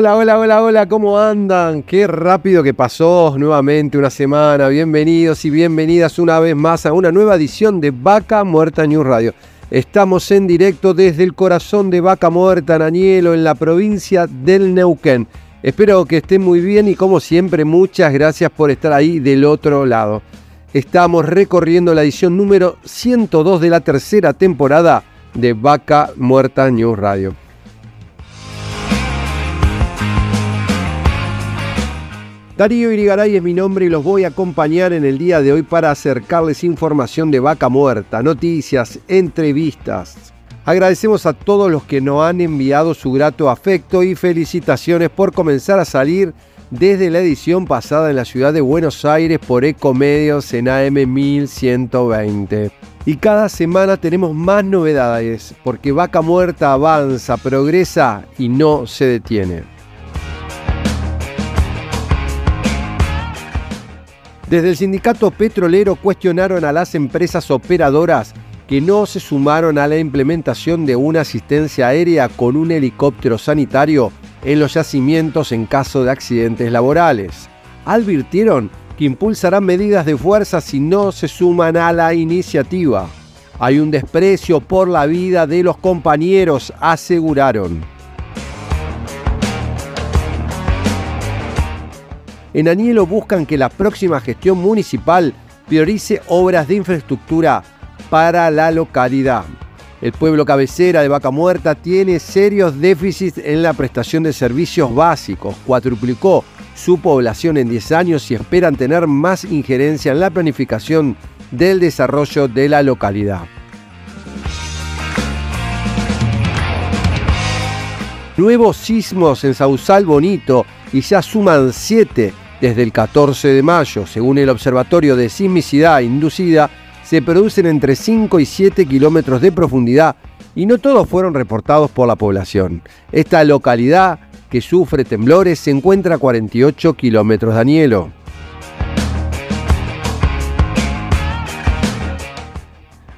Hola, hola, hola, hola, ¿cómo andan? Qué rápido que pasó nuevamente una semana. Bienvenidos y bienvenidas una vez más a una nueva edición de Vaca Muerta News Radio. Estamos en directo desde el corazón de Vaca Muerta, Nanielo, en la provincia del Neuquén. Espero que estén muy bien y como siempre, muchas gracias por estar ahí del otro lado. Estamos recorriendo la edición número 102 de la tercera temporada de Vaca Muerta News Radio. Darío Irigaray es mi nombre y los voy a acompañar en el día de hoy para acercarles información de vaca muerta, noticias, entrevistas. Agradecemos a todos los que nos han enviado su grato afecto y felicitaciones por comenzar a salir desde la edición pasada en la ciudad de Buenos Aires por Ecomedios en AM 1120. Y cada semana tenemos más novedades porque Vaca Muerta avanza, progresa y no se detiene. Desde el sindicato petrolero cuestionaron a las empresas operadoras que no se sumaron a la implementación de una asistencia aérea con un helicóptero sanitario en los yacimientos en caso de accidentes laborales. Advirtieron que impulsarán medidas de fuerza si no se suman a la iniciativa. Hay un desprecio por la vida de los compañeros, aseguraron. En Anielo buscan que la próxima gestión municipal priorice obras de infraestructura para la localidad. El pueblo cabecera de Vaca Muerta tiene serios déficits en la prestación de servicios básicos. Cuadruplicó su población en 10 años y esperan tener más injerencia en la planificación del desarrollo de la localidad. Nuevos sismos en Sausal Bonito y ya suman 7 desde el 14 de mayo. Según el Observatorio de Sismicidad Inducida, se producen entre 5 y 7 kilómetros de profundidad y no todos fueron reportados por la población. Esta localidad que sufre temblores se encuentra a 48 kilómetros de Anielo.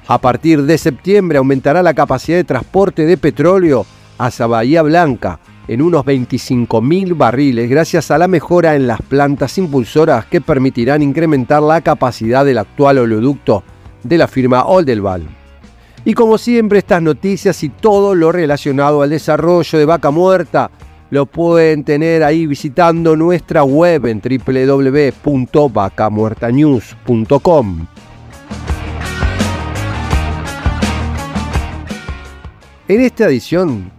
A partir de septiembre aumentará la capacidad de transporte de petróleo hacia Bahía Blanca, en unos 25.000 barriles gracias a la mejora en las plantas impulsoras que permitirán incrementar la capacidad del actual oleoducto de la firma Oldelval. Y como siempre estas noticias y todo lo relacionado al desarrollo de Vaca Muerta lo pueden tener ahí visitando nuestra web en www.vacamuertanews.com. En esta edición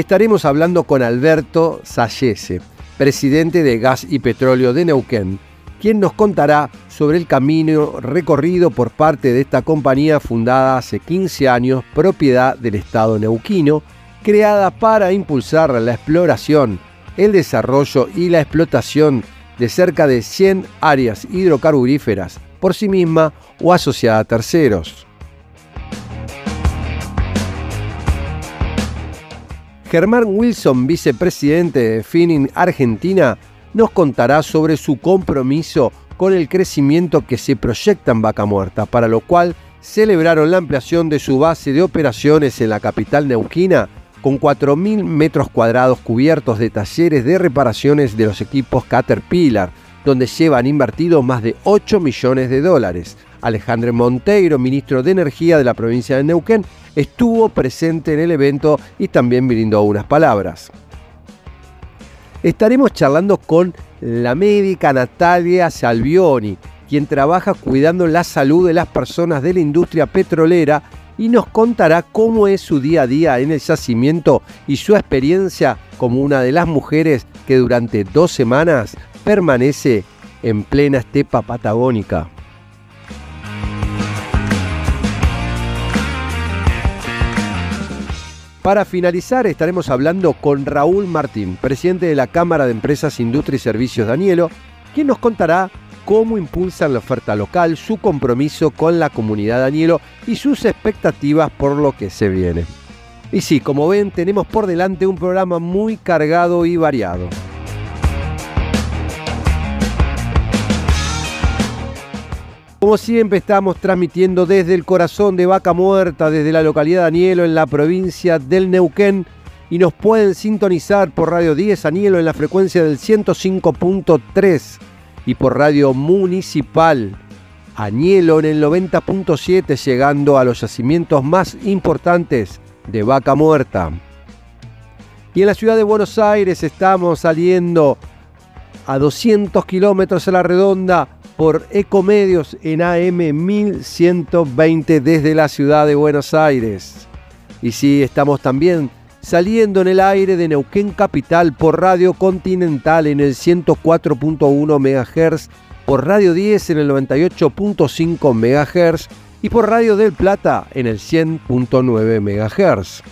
estaremos hablando con Alberto Sayese, presidente de Gas y Petróleo de Neuquén, quien nos contará sobre el camino recorrido por parte de esta compañía fundada hace 15 años, propiedad del Estado neuquino, creada para impulsar la exploración, el desarrollo y la explotación de cerca de 100 áreas hidrocarburíferas por sí misma o asociada a terceros. Germán Wilson, vicepresidente de Finning Argentina, nos contará sobre su compromiso con el crecimiento que se proyecta en Vaca Muerta, para lo cual celebraron la ampliación de su base de operaciones en la capital neuquina con 4.000 metros cuadrados cubiertos de talleres de reparaciones de los equipos Caterpillar, donde llevan invertido más de 8 millones de dólares. Alejandro Monteiro, ministro de Energía de la provincia de Neuquén, estuvo presente en el evento y también brindó unas palabras. Estaremos charlando con la médica Natalia Salvioni, quien trabaja cuidando la salud de las personas de la industria petrolera y nos contará cómo es su día a día en el yacimiento y su experiencia como una de las mujeres que durante dos semanas permanece en plena estepa patagónica. Para finalizar estaremos hablando con Raúl Martín, presidente de la Cámara de Empresas, Industria y Servicios Danielo, quien nos contará cómo impulsan la oferta local, su compromiso con la comunidad Danielo y sus expectativas por lo que se viene. Y sí, como ven, tenemos por delante un programa muy cargado y variado. Como siempre estamos transmitiendo desde el corazón de Vaca Muerta, desde la localidad de Anielo en la provincia del Neuquén y nos pueden sintonizar por Radio 10 Anielo en la frecuencia del 105.3 y por Radio Municipal Anielo en el 90.7 llegando a los yacimientos más importantes de Vaca Muerta. Y en la ciudad de Buenos Aires estamos saliendo a 200 kilómetros a la redonda por Ecomedios en AM 1120 desde la ciudad de Buenos Aires. Y sí, estamos también saliendo en el aire de Neuquén Capital por Radio Continental en el 104.1 MHz, por Radio 10 en el 98.5 MHz y por Radio del Plata en el 100.9 MHz.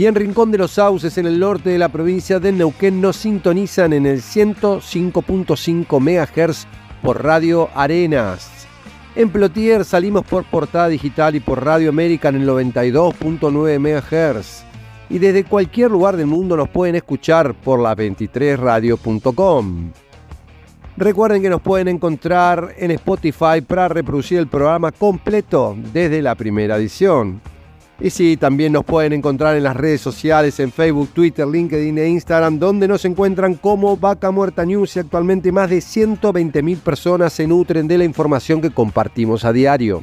Y en Rincón de los Sauces, en el norte de la provincia de Neuquén, nos sintonizan en el 105.5 MHz por Radio Arenas. En Plotier salimos por Portada Digital y por Radio América en el 92.9 MHz. Y desde cualquier lugar del mundo nos pueden escuchar por la 23radio.com. Recuerden que nos pueden encontrar en Spotify para reproducir el programa completo desde la primera edición. Y sí, también nos pueden encontrar en las redes sociales, en Facebook, Twitter, LinkedIn e Instagram, donde nos encuentran como Vaca Muerta News y actualmente más de 120.000 personas se nutren de la información que compartimos a diario.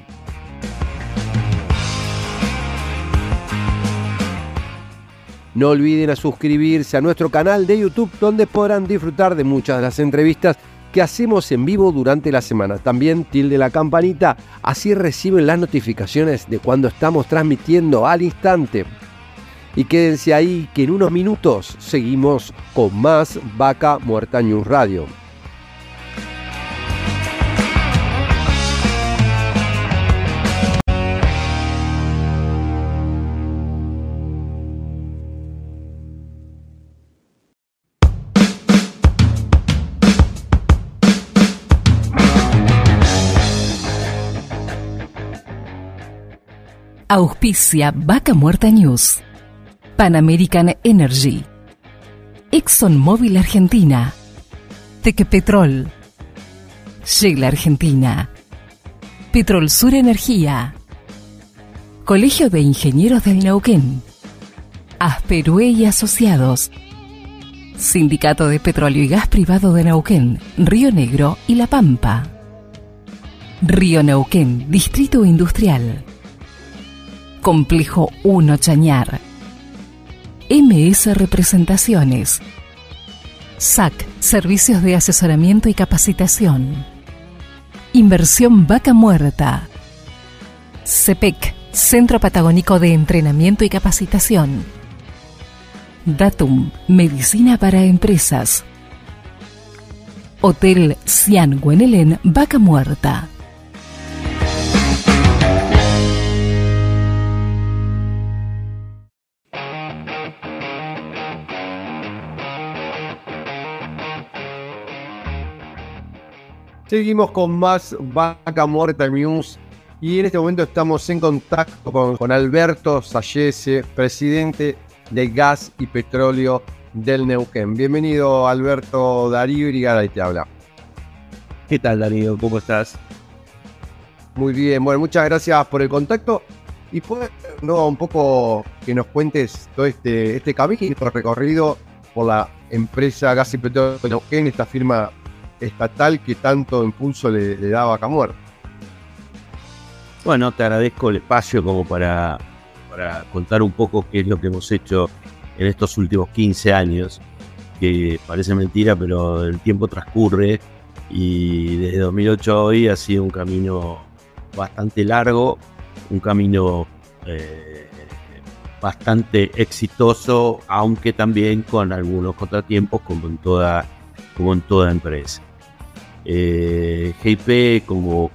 No olviden a suscribirse a nuestro canal de YouTube donde podrán disfrutar de muchas de las entrevistas que hacemos en vivo durante la semana. También tilde la campanita, así reciben las notificaciones de cuando estamos transmitiendo al instante. Y quédense ahí que en unos minutos seguimos con más Vaca Muerta News Radio. Auspicia Vaca Muerta News. Pan American Energy. ExxonMobil Argentina. Tequepetrol. Shell Argentina. Petrol Sur Energía. Colegio de Ingenieros del Neuquén. Asperue y Asociados. Sindicato de Petróleo y Gas Privado de Neuquén, Río Negro y La Pampa. Río Neuquén, Distrito Industrial. Complejo 1 Chañar. MS Representaciones. SAC, Servicios de Asesoramiento y Capacitación. Inversión Vaca Muerta. CEPEC, Centro Patagónico de Entrenamiento y Capacitación. Datum, Medicina para Empresas. Hotel Cian Guenelén, Vaca Muerta. Seguimos con más Vaca Muerta News y en este momento estamos en contacto con, Alberto Sayese, presidente de Gas y Petróleo del Neuquén. Bienvenido Alberto Darío Irigara te habla. ¿Qué tal Darío? ¿Cómo estás? Muy bien, bueno, muchas gracias por el contacto y fue no, un poco que nos cuentes todo este, este camino, este recorrido por la empresa Gas y Petróleo de Neuquén, esta firma estatal que tanto impulso le, daba a Camuer. Bueno, te agradezco el espacio como para, para contar un poco qué es lo que hemos hecho en estos últimos 15 años, que parece mentira, pero el tiempo transcurre y desde 2008 a hoy ha sido un camino bastante largo, un camino eh, bastante exitoso, aunque también con algunos contratiempos como en toda, como en toda empresa. Eh, GIP, como,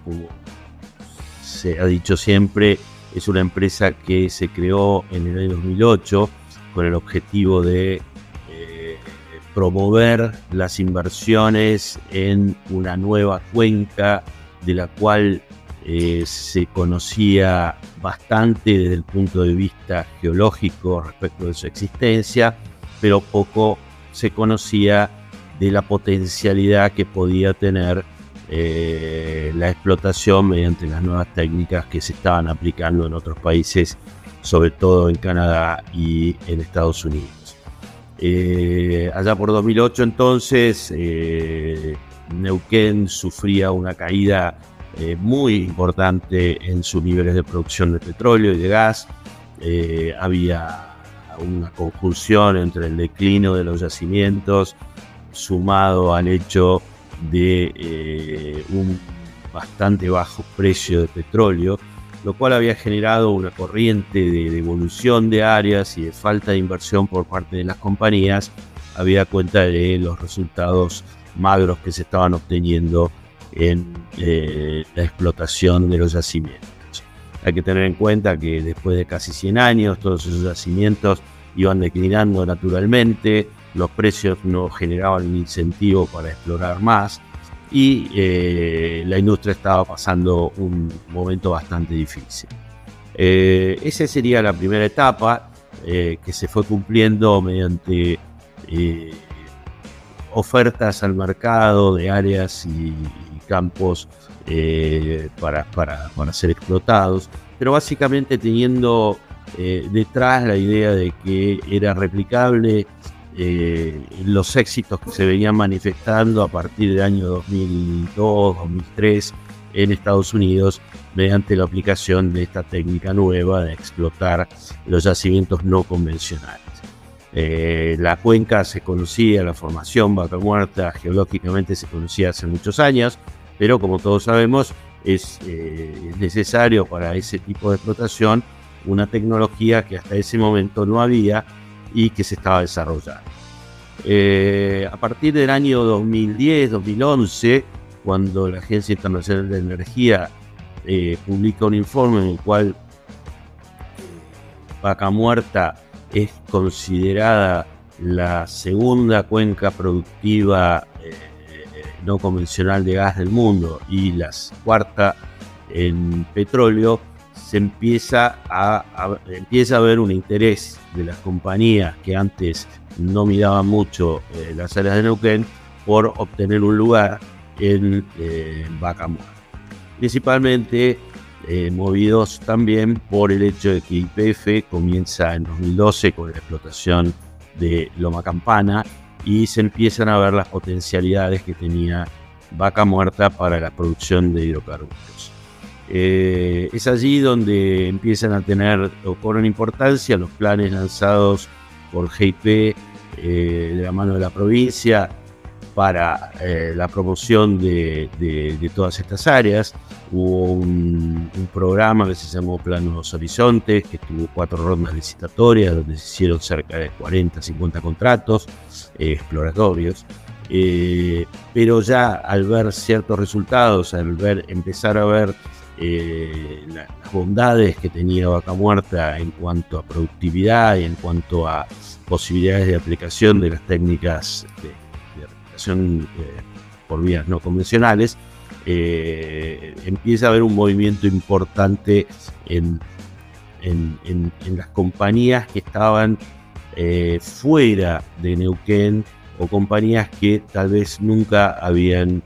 se ha dicho siempre, es una empresa que se creó en el año 2008 con el objetivo de eh, promover las inversiones en una nueva cuenca de la cual eh, se conocía bastante desde el punto de vista geológico respecto de su existencia, pero poco se conocía de la potencialidad que podía tener eh, la explotación mediante las nuevas técnicas que se estaban aplicando en otros países, sobre todo en Canadá y en Estados Unidos. Eh, allá por 2008 entonces, Neuquén sufría una caída eh, muy importante en sus niveles de producción de petróleo y de gas. Eh, había una conjunción entre el declino de los yacimientos sumado al hecho de eh, un bastante bajo precio de petróleo, lo cual había generado una corriente de devolución de áreas y de falta de inversión por parte de las compañías, había cuenta de los resultados magros que se estaban obteniendo en eh, la explotación de los yacimientos. Hay que tener en cuenta que después de casi 100 años todos esos yacimientos iban declinando naturalmente, los precios no generaban un incentivo para explorar más y eh, la industria estaba pasando un momento bastante difícil. Eh, esa sería la primera etapa que se fue cumpliendo mediante ofertas al mercado de áreas y, campos eh, para, para, ser explotados, pero básicamente teniendo eh, detrás la idea de que era replicable eh, los éxitos que se venían manifestando a partir del año 2002, 2003 en Estados Unidos mediante la aplicación de esta técnica nueva de explotar los yacimientos no convencionales. la cuenca se conocía, la formación Vaca Muerta geológicamente se conocía hace muchos años, pero como todos sabemos es eh, necesario para ese tipo de explotación una tecnología que hasta ese momento no había y que se estaba desarrollando. Eh, a partir del año 2010-2011, cuando la Agencia Internacional de Energía eh, publica un informe en el cual Vaca Muerta es considerada la segunda cuenca productiva no convencional de gas del mundo y la cuarta en petróleo, se empieza a, empieza a haber un interés de las compañías que antes no miraban mucho eh, las áreas de Neuquén por obtener un lugar en eh, Vaca Principalmente eh, movidos también por el hecho de que IPF comienza en 2012 con la explotación de Loma Campana y se empiezan a ver las potencialidades que tenía vaca muerta para la producción de hidrocarburos. Eh, es allí donde empiezan a tener o cobran importancia los planes lanzados por GIP eh, de la mano de la provincia para eh, la promoción de, todas estas áreas. Hubo un, programa que se llamó Planos Horizontes, que tuvo cuatro rondas licitatorias, donde se hicieron cerca de 40, 50 contratos exploratorios. Pero ya al ver ciertos resultados, al ver, empezar a ver las bondades que tenía Vaca Muerta en cuanto a productividad y en cuanto a posibilidades de aplicación de las técnicas de, eh, por vías no convencionales, eh, empieza a haber un movimiento importante en, en, las compañías que estaban eh, fuera de Neuquén o compañías que tal vez nunca habían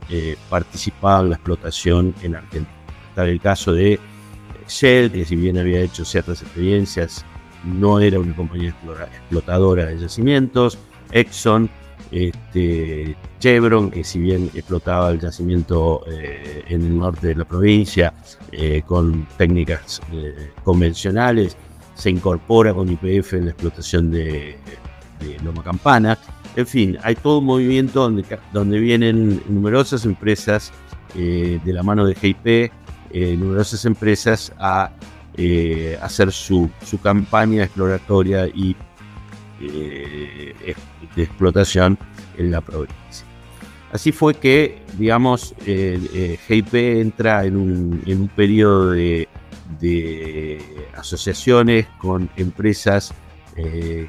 participado en la explotación en Argentina. El caso de Shell, que si bien había hecho ciertas experiencias, no era una compañía explotadora de yacimientos. Exxon, este, Chevron, que si bien explotaba el yacimiento eh, en el norte de la provincia eh, con técnicas eh, convencionales, se incorpora con IPF en la explotación de, Loma Campana. En fin, hay todo un movimiento donde, donde vienen numerosas empresas de la mano de GIP, numerosas empresas a hacer su, su campaña exploratoria y de explotación en la provincia. Así fue que, digamos, eh, GIP entra en un, en un periodo de, asociaciones con empresas eh,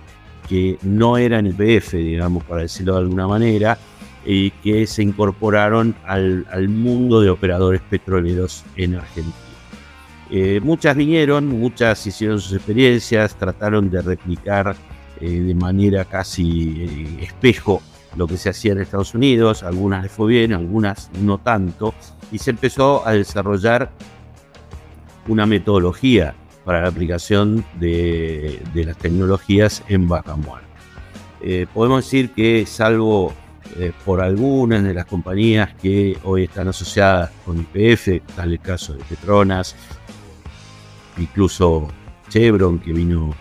que no eran el PF, digamos, para decirlo de alguna manera, y que se incorporaron al, mundo de operadores petroleros en Argentina. Eh, muchas vinieron, muchas hicieron sus experiencias, trataron de replicar de manera casi espejo lo que se hacía en Estados Unidos, algunas les fue bien, algunas no tanto, y se empezó a desarrollar una metodología para la aplicación de, las tecnologías en vaca muerta. Eh, podemos decir que salvo eh, por algunas de las compañías que hoy están asociadas con IPF, tal el caso de Petronas, incluso Chevron que vino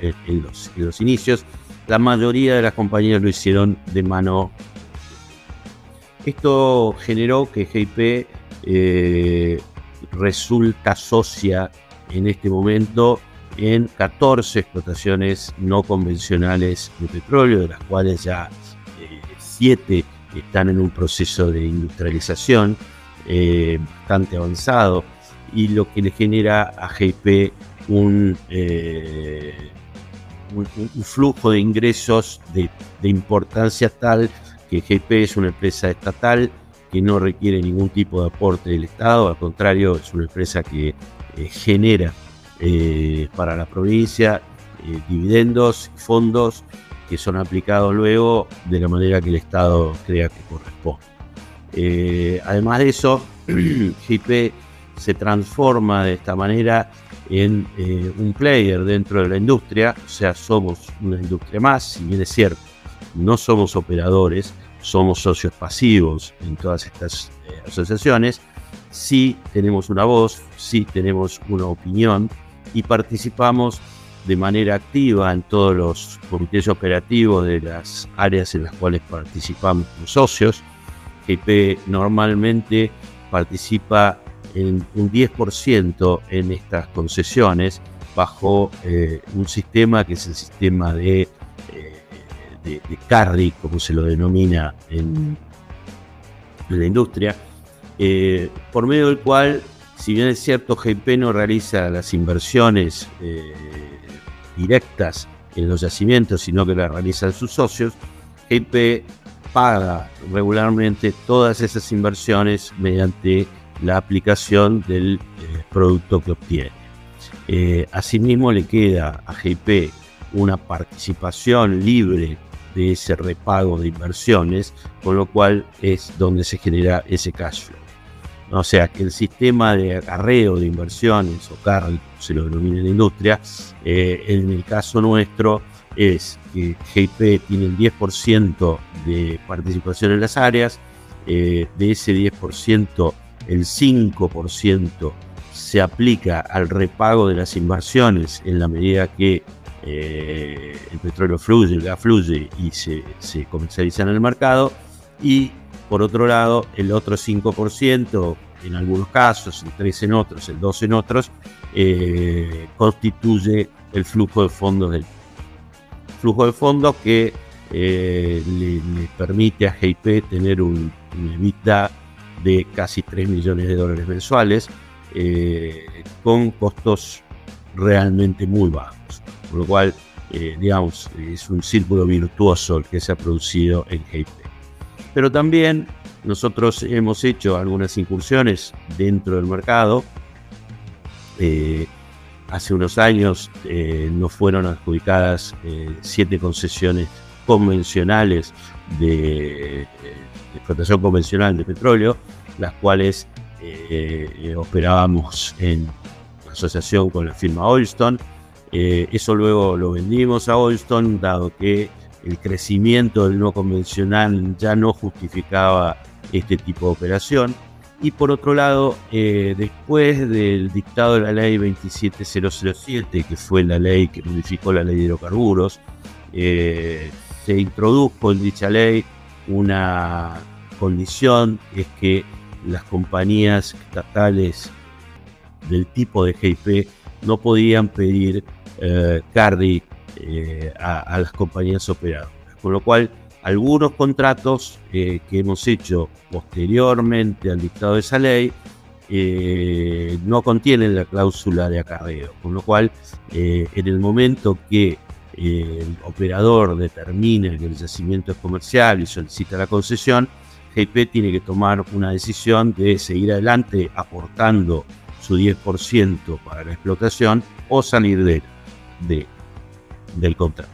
en los inicios, la mayoría de las compañías lo hicieron de mano. Esto generó que GIP eh, resulta socia en este momento en 14 explotaciones no convencionales de petróleo, de las cuales ya 7 eh, están en un proceso de industrialización eh, bastante avanzado y lo que le genera a GIP un, un, flujo de ingresos de, importancia tal que GP es una empresa estatal que no requiere ningún tipo de aporte del Estado, al contrario, es una empresa que eh, genera eh, para la provincia eh, dividendos fondos que son aplicados luego de la manera que el Estado crea que corresponde. además de eso, GP se transforma de esta manera en eh, un player dentro de la industria, o sea, somos una industria más, si bien es cierto, no somos operadores, somos socios pasivos en todas estas eh, asociaciones, sí tenemos una voz, sí tenemos una opinión y participamos de manera activa en todos los comités operativos de las áreas en las cuales participamos los socios. GP normalmente participa en un 10% en estas concesiones bajo eh, un sistema que es el sistema de, eh, de, carry, como se lo denomina en, la industria, eh, por medio del cual, si bien es cierto, GP no realiza las inversiones directas en los yacimientos, sino que las realizan sus socios, GP paga regularmente todas esas inversiones mediante la aplicación del eh, producto que obtiene. Eh, asimismo, le queda a GP una participación libre de ese repago de inversiones, con lo cual es donde se genera ese cash flow. O sea que el sistema de acarreo de inversiones, o CARL, se lo denomina en la industria, eh, en el caso nuestro es que GP tiene el 10% de participación en las áreas, de ese 10% el 5% se aplica al repago de las inversiones en la medida que eh, el petróleo fluye, el gas fluye y se, comercializa en el mercado. Y por otro lado, el otro 5%, en algunos casos, el 3 en otros, el 2 en otros, eh, constituye el flujo de fondos del flujo de fondos que eh, le, permite a GIP tener un, un de casi 3 millones de dólares mensuales, eh, con costos realmente muy bajos. Por lo cual, eh, digamos, es un círculo virtuoso el que se ha producido en GIP. Pero también nosotros hemos hecho algunas incursiones dentro del mercado. Eh, hace unos años nos fueron adjudicadas siete concesiones convencionales de explotación convencional de petróleo, las cuales eh, eh, operábamos en asociación con la firma Oilstone. Eh, eso luego lo vendimos a Oilstone, dado que el crecimiento del no convencional ya no justificaba este tipo de operación. Y por otro lado, después del dictado de la ley 27007, que fue la ley que modificó la ley de hidrocarburos, se introdujo en dicha ley una condición es que las compañías estatales del tipo de GIP no podían pedir eh, cardi eh, a, las compañías operadoras. Con lo cual algunos contratos eh, que hemos hecho posteriormente al dictado de esa ley eh, no contienen la cláusula de acarreo, con lo cual en el momento que el operador determine que el yacimiento es comercial y solicita la concesión, GIP tiene que tomar una decisión de seguir adelante aportando su 10% para la explotación o salir de, del contrato.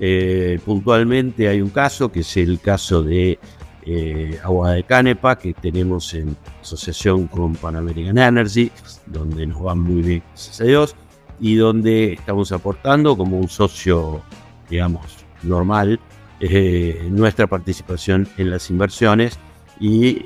Eh, puntualmente hay un caso que es el caso de eh, Agua de Canepa que tenemos en asociación con Pan American Energy, donde nos va muy bien, gracias a Dios, y donde estamos aportando como un socio, digamos, normal, eh, nuestra participación en las inversiones y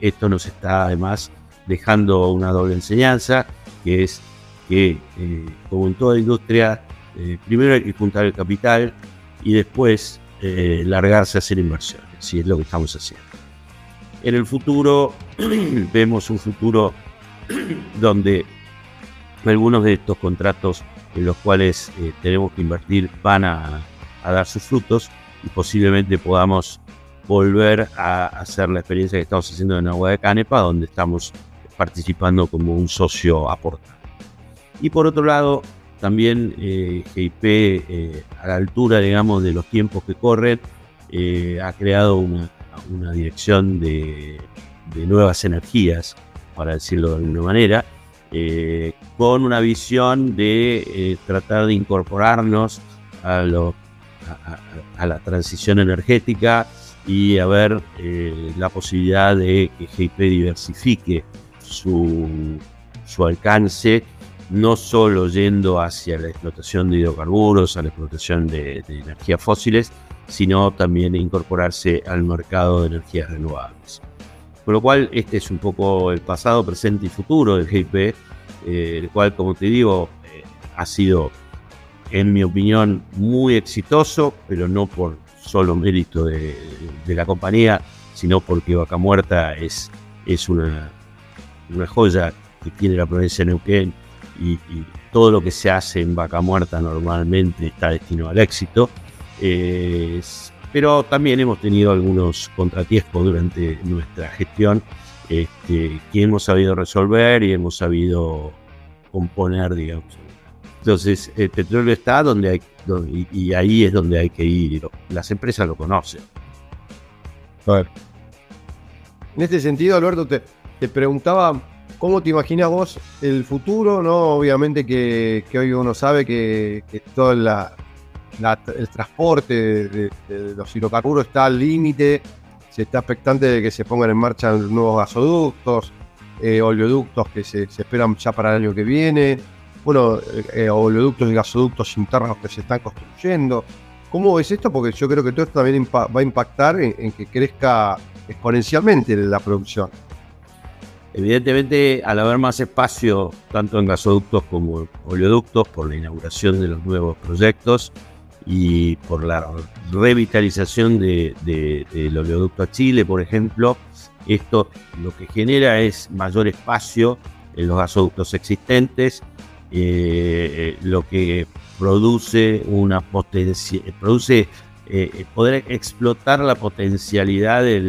esto nos está además dejando una doble enseñanza, que es que, eh, como en toda industria, eh, primero hay que juntar el capital y después eh, largarse a hacer inversiones, si es lo que estamos haciendo. En el futuro, vemos un futuro donde algunos de estos contratos en los cuales tenemos que invertir van a, a dar sus frutos y posiblemente podamos volver a hacer la experiencia que estamos haciendo en Agua de Canepa, donde estamos participando como un socio aportante. Y por otro lado, también eh, GIP, eh, a la altura, digamos, de los tiempos que corren, eh, ha creado una, dirección de, nuevas energías, para decirlo de alguna manera, con una visión de tratar de incorporarnos a, a, la transición energética y a ver la posibilidad de que GIP diversifique su, alcance, no solo yendo hacia la explotación de hidrocarburos, a la explotación de, energías fósiles, sino también incorporarse al mercado de energías renovables. Con lo cual, este es un poco el pasado, presente y futuro del GIP, eh, el cual, como te digo, eh, ha sido, en mi opinión, muy exitoso, pero no por solo mérito de, la compañía, sino porque Vaca Muerta es, es una, una joya que tiene la provincia de Neuquén y, todo lo que se hace en Vaca Muerta normalmente está destinado al éxito. pero también hemos tenido algunos contratiempos durante nuestra gestión este, que hemos sabido resolver y hemos sabido componer, digamos. Entonces, el petróleo está donde hay, y, ahí es donde hay que ir. Las empresas lo conocen. A ver. En este sentido, Alberto, te, te preguntaba cómo te imaginas vos el futuro, ¿no? Obviamente que, hoy uno sabe que, todo el transporte de, los hidrocarburos está al límite, se está expectante de que se pongan en marcha nuevos gasoductos, eh, oleoductos que se, esperan ya para el año que viene, bueno, eh, oleoductos y gasoductos internos que se están construyendo. ¿Cómo ves esto? Porque yo creo que todo esto también va a impactar en que crezca exponencialmente la producción. Evidentemente, al haber más espacio, tanto en gasoductos como oleoductos, por la inauguración de los nuevos proyectos y por la revitalización del de, oleoducto a Chile, por ejemplo, esto lo que genera es mayor espacio en los gasoductos existentes, eh, lo que produce una potencia, produce eh, poder explotar la potencialidad de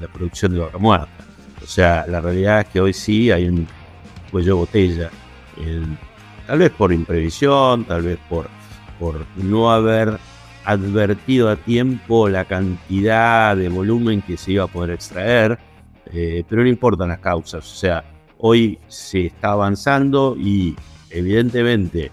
la producción de vaca muerta. O sea, la realidad es que hoy sí hay un cuello de botella. tal vez por imprevisión, tal vez por, por no haber advertido a tiempo la cantidad de volumen que se iba a poder extraer, eh, pero no importan las causas. O sea, hoy se está avanzando y evidentemente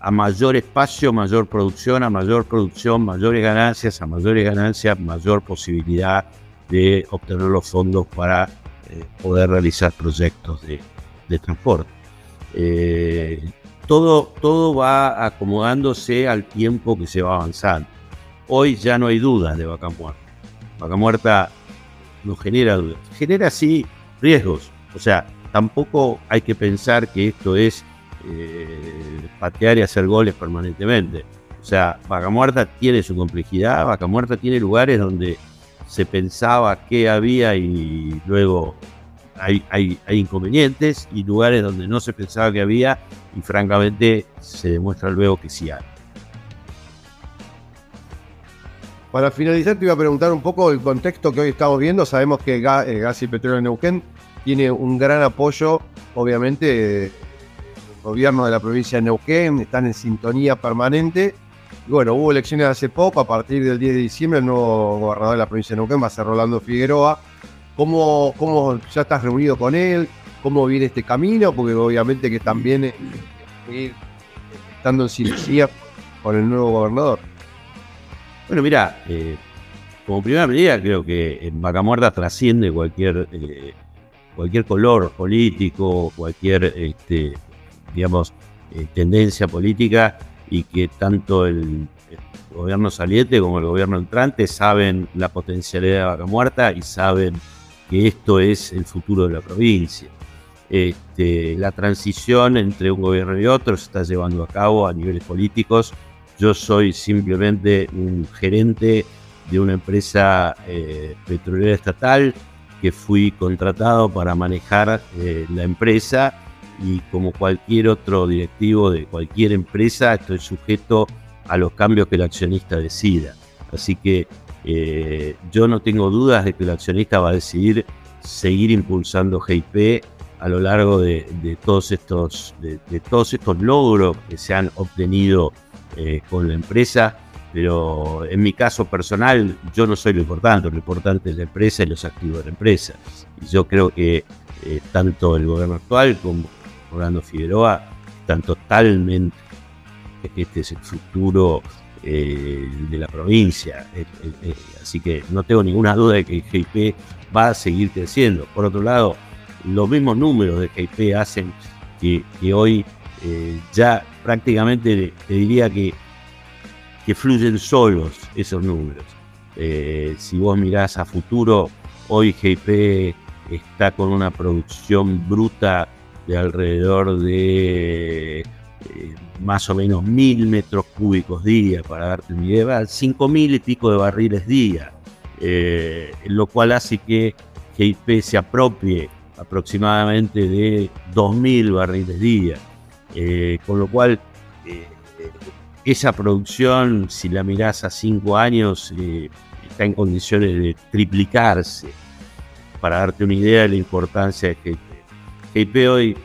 a mayor espacio, mayor producción, a mayor producción, mayores ganancias, a mayores ganancias, mayor posibilidad de obtener los fondos para eh, poder realizar proyectos de, transporte. Eh, todo, todo va acomodándose al tiempo que se va avanzando. Hoy ya no hay dudas de vaca muerta. Vaca muerta no genera dudas, genera sí riesgos. O sea, tampoco hay que pensar que esto es eh, patear y hacer goles permanentemente. O sea, Vaca Muerta tiene su complejidad, Vaca Muerta tiene lugares donde se pensaba que había y luego hay, inconvenientes y lugares donde no se pensaba que había y francamente se demuestra luego que sí hay. Para finalizar, te iba a preguntar un poco el contexto que hoy estamos viendo. Sabemos que eh, Gas, y Petróleo Neuquén tiene un gran apoyo, obviamente, del gobierno de la provincia de Neuquén, están en sintonía permanente. Y bueno, hubo elecciones hace poco, a partir del 10 de diciembre, el nuevo gobernador de la provincia de Neuquén va a ser Rolando Figueroa. ¿Cómo, cómo ya estás reunido con él? ¿Cómo viene este camino? Porque obviamente que también eh, estando en sinergia con el nuevo gobernador. Bueno, mira, eh, como primera medida creo que en Vaca trasciende cualquier, eh, cualquier color político, cualquier, este, digamos, eh, tendencia política y que tanto el, gobierno saliente como el gobierno entrante saben la potencialidad de Vaca Muerta y saben que esto es el futuro de la provincia. Este, la transición entre un gobierno y otro se está llevando a cabo a niveles políticos yo soy simplemente un gerente de una empresa eh, petrolera estatal que fui contratado para manejar eh, la empresa y como cualquier otro directivo de cualquier empresa estoy sujeto a los cambios que el accionista decida. Así que eh, yo no tengo dudas de que el accionista va a decidir seguir impulsando GIP a lo largo de, todos estos de, todos estos logros que se han obtenido eh, con la empresa, pero en mi caso personal yo no soy lo importante, lo importante es la empresa y los activos de la empresa. Y yo creo que eh, tanto el gobierno actual como Orlando Figueroa están totalmente, este es el futuro eh, de la provincia, así que no tengo ninguna duda de que el GIP va a seguir creciendo. Por otro lado, los mismos números de GIP hacen que, hoy eh, ya prácticamente te diría que, que fluyen solos esos números. Eh, si vos mirás a futuro, hoy GP está con una producción bruta de alrededor de eh, más o menos mil metros cúbicos día, para darte una idea, cinco mil y pico de barriles día, lo cual hace que GIP se apropie aproximadamente de 2.000 barriles día. Eh, con lo cual, eh, esa producción, si la mirás a cinco años, eh, está en condiciones de triplicarse. Para darte una idea de la importancia de GIP. GIP hoy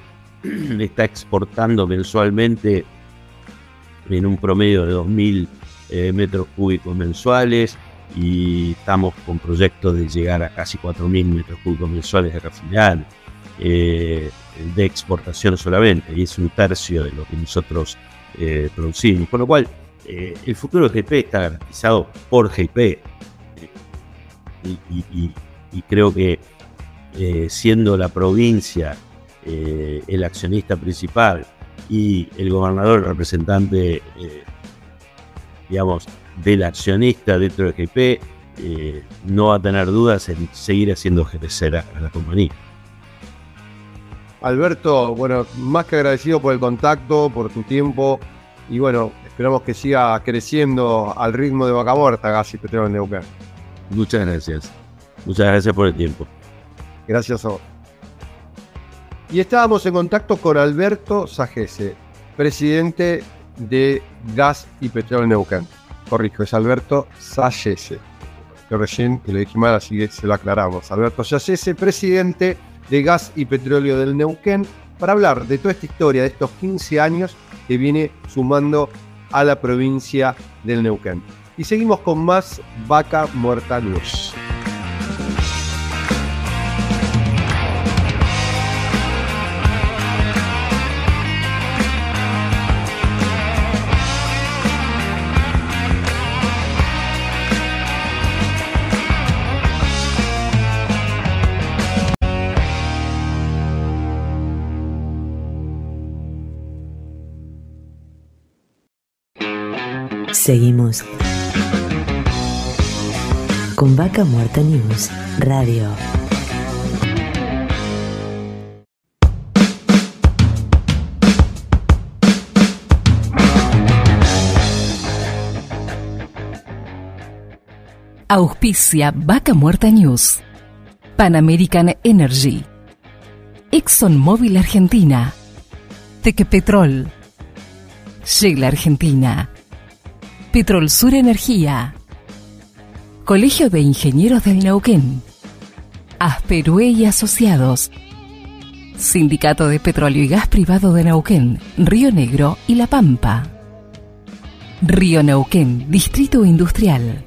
está exportando mensualmente en un promedio de 2.000 metros cúbicos mensuales y estamos con proyectos de llegar a casi 4.000 metros cúbicos mensuales de refinar de exportación solamente, y es un tercio de lo que nosotros eh, producimos. Con lo cual, eh, el futuro de GP está garantizado por GP. Eh, y, creo que siendo la provincia el accionista principal y el gobernador representante, digamos, del accionista dentro de GP, no va a tener dudas en seguir haciendo crecer a la compañía. Alberto, bueno, más que agradecido por el contacto, por tu tiempo y bueno, esperamos que siga creciendo al ritmo de Vaca Muerta Gas y Petróleo en Neuquén. Muchas gracias. Muchas gracias por el tiempo. Gracias a vos. Y estábamos en contacto con Alberto Sagese, presidente de Gas y Petróleo Neuquén. Corrijo, es Alberto Sagese. Yo recién lo dije mal, así que se lo aclaramos. Alberto Sagese, presidente de gas y petróleo del Neuquén, para hablar de toda esta historia de estos 15 años que viene sumando a la provincia del Neuquén. Y seguimos con más Vaca Muerta News. Seguimos con Vaca Muerta News Radio. Auspicia Vaca Muerta News. Pan American Energy. ExxonMobil Argentina. Tequepetrol. Shell Argentina. Petrol Sur Energía. Colegio de Ingenieros del Neuquén. Asperue y Asociados. Sindicato de Petróleo y Gas Privado de Neuquén, Río Negro y La Pampa. Río Neuquén, Distrito Industrial.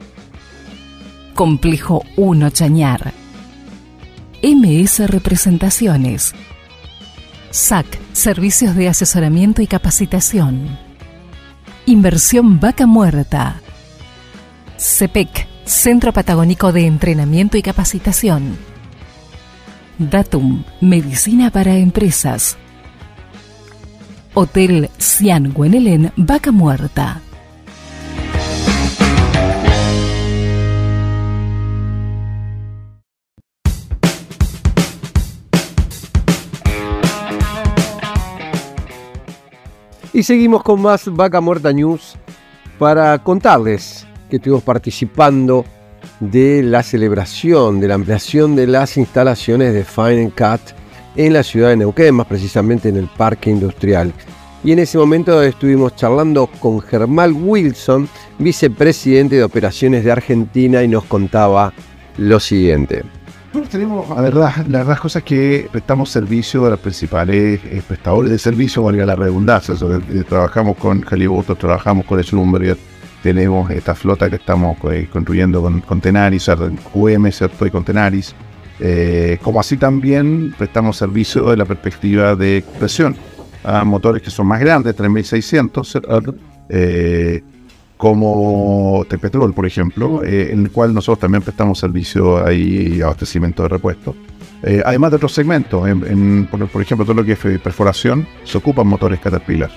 Complejo 1 Chañar. MS Representaciones. SAC, Servicios de Asesoramiento y Capacitación. Inversión Vaca Muerta. CEPEC, Centro Patagónico de Entrenamiento y Capacitación. Datum, Medicina para Empresas. Hotel Cian Guenelén, Vaca Muerta. Y seguimos con más Vaca Muerta News para contarles que estuvimos participando de la celebración de la ampliación de las instalaciones de Fine Cut en la ciudad de Neuquén, más precisamente en el Parque Industrial. Y en ese momento estuvimos charlando con Germán Wilson, vicepresidente de operaciones de Argentina, y nos contaba lo siguiente. Nosotros la verdad, las verdad cosas que prestamos servicio a los principales eh, prestadores de servicio, valga la redundancia. Eh, trabajamos con Halliburton, trabajamos con Schlumberger, tenemos esta flota que estamos eh, construyendo con, con Tenaris, UM, ¿cierto? Y con Tenaris. como así también prestamos servicio de la perspectiva de presión a motores que son más grandes, 3600, eh, como Tepetrol, por ejemplo, eh, en el cual nosotros también prestamos servicio ahí y abastecimiento de repuestos. Eh, además de otros segmentos, por, ejemplo, todo lo que es perforación, se ocupan motores Caterpillar,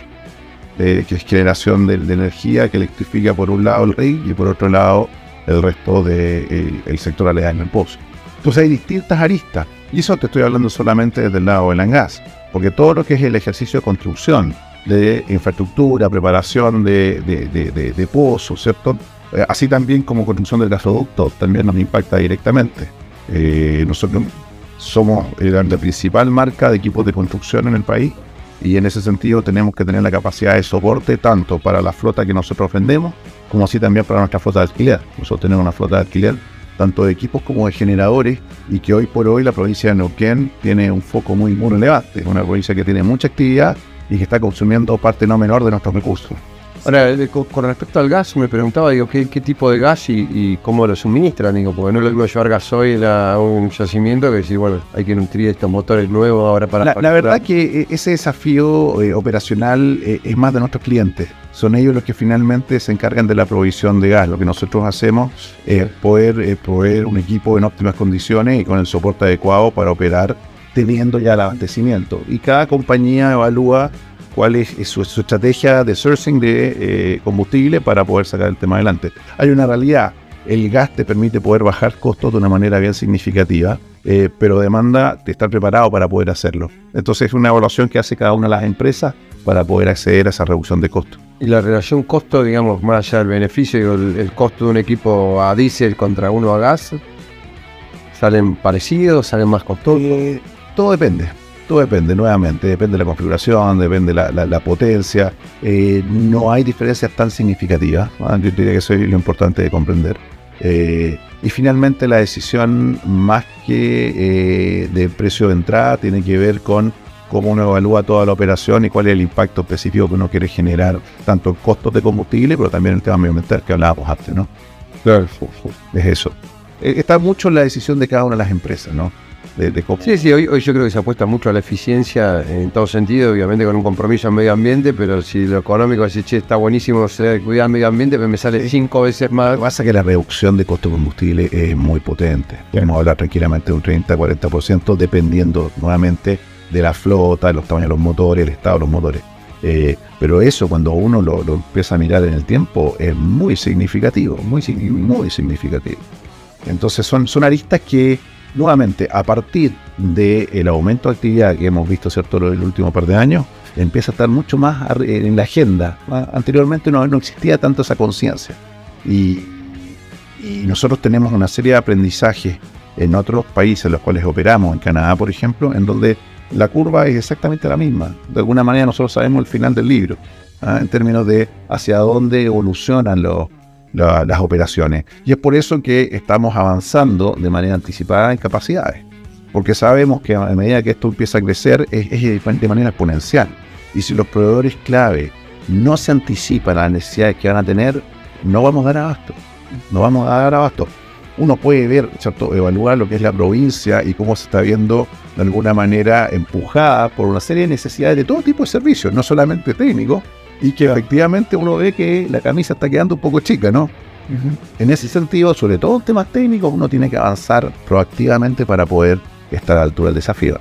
que es generación de, energía que electrifica por un lado el rig y por otro lado el resto del de, sector aledaño, el pozo. Entonces hay distintas aristas, y eso te estoy hablando solamente desde el lado del gas, porque todo lo que es el ejercicio de construcción, de infraestructura, preparación de, de, pozos, ¿cierto? Eh, así también como construcción de gasoductos también nos impacta directamente. Eh, nosotros somos la principal marca de equipos de construcción en el país y en ese sentido tenemos que tener la capacidad de soporte tanto para la flota que nosotros vendemos como así también para nuestra flota de alquiler. Nosotros tenemos una flota de alquiler tanto de equipos como de generadores y que hoy por hoy la provincia de Neuquén tiene un foco muy, muy relevante. Es una provincia que tiene mucha actividad y que está consumiendo parte no menor de nuestros recursos. Ahora, con respecto al gas, me preguntaba, digo, ¿qué, tipo de gas y, cómo lo suministran? Digo, porque no lo mismo llevar gasoil a un yacimiento que decir, bueno, hay que nutrir estos motores nuevos ahora para... La, verdad que ese desafío eh, operacional eh, es más de nuestros clientes. Son ellos los que finalmente se encargan de la provisión de gas. Lo que nosotros hacemos es poder eh, proveer un equipo en óptimas condiciones y con el soporte adecuado para operar teniendo ya el abastecimiento. Y cada compañía evalúa cuál es, su, estrategia de sourcing de eh, combustible para poder sacar el tema adelante. Hay una realidad, el gas te permite poder bajar costos de una manera bien significativa, eh, pero demanda de estar preparado para poder hacerlo. Entonces es una evaluación que hace cada una de las empresas para poder acceder a esa reducción de costos. Y la relación costo, digamos, más allá del beneficio, el, el costo de un equipo a diésel contra uno a gas, ¿salen parecidos? ¿Salen más costosos? Eh, todo depende. Todo depende, nuevamente, depende de la configuración, depende de la, potencia. Eh, no hay diferencias tan significativas. Yo diría que eso es lo importante de comprender. Eh, y finalmente la decisión más que eh, de precio de entrada tiene que ver con cómo uno evalúa toda la operación y cuál es el impacto específico que uno quiere generar, tanto en costos de combustible, pero también en el tema medioambiental que hablábamos antes, ¿no? Claro. Es eso. Está mucho en la decisión de cada una de las empresas, ¿no? Sí, sí, hoy, hoy yo creo que se apuesta mucho a la eficiencia en todo sentido, obviamente con un compromiso al medio ambiente, pero si lo económico es, che, está buenísimo cuidar el medio ambiente, pero me sale cinco veces más. Lo que pasa es que la reducción de costo de combustible es muy potente. Podemos hablar tranquilamente de un 30-40%, dependiendo nuevamente de la flota, de los tamaños de los motores, el estado de los motores. Eh, pero eso cuando uno lo, empieza a mirar en el tiempo es muy significativo, muy, muy significativo. Entonces son, son aristas que nuevamente, a partir del aumento de actividad que hemos visto, ¿cierto?, el último par de años, empieza a estar mucho más en la agenda. Anteriormente no, no existía tanto esa conciencia. Y, nosotros tenemos una serie de aprendizajes en otros países en los cuales operamos, en Canadá, por ejemplo, en donde la curva es exactamente la misma. De alguna manera nosotros sabemos el final del libro, ¿ah? en términos de hacia dónde evolucionan los, la- las operaciones. Y es por eso que estamos avanzando de manera anticipada en capacidades. Porque sabemos que a medida que esto empieza a crecer es, es de manera exponencial. Y si los proveedores clave no se anticipan a las necesidades que van a tener, no vamos a dar abasto. No vamos a dar abasto. Uno puede ver, ¿cierto? evaluar lo que es la provincia y cómo se está viendo de alguna manera empujada por una serie de necesidades de todo tipo de servicios, no solamente técnicos, y que efectivamente uno ve que la camisa está quedando un poco chica, ¿no? En ese sentido, sobre todo en temas técnicos, uno tiene que avanzar proactivamente para poder estar a la altura del desafío.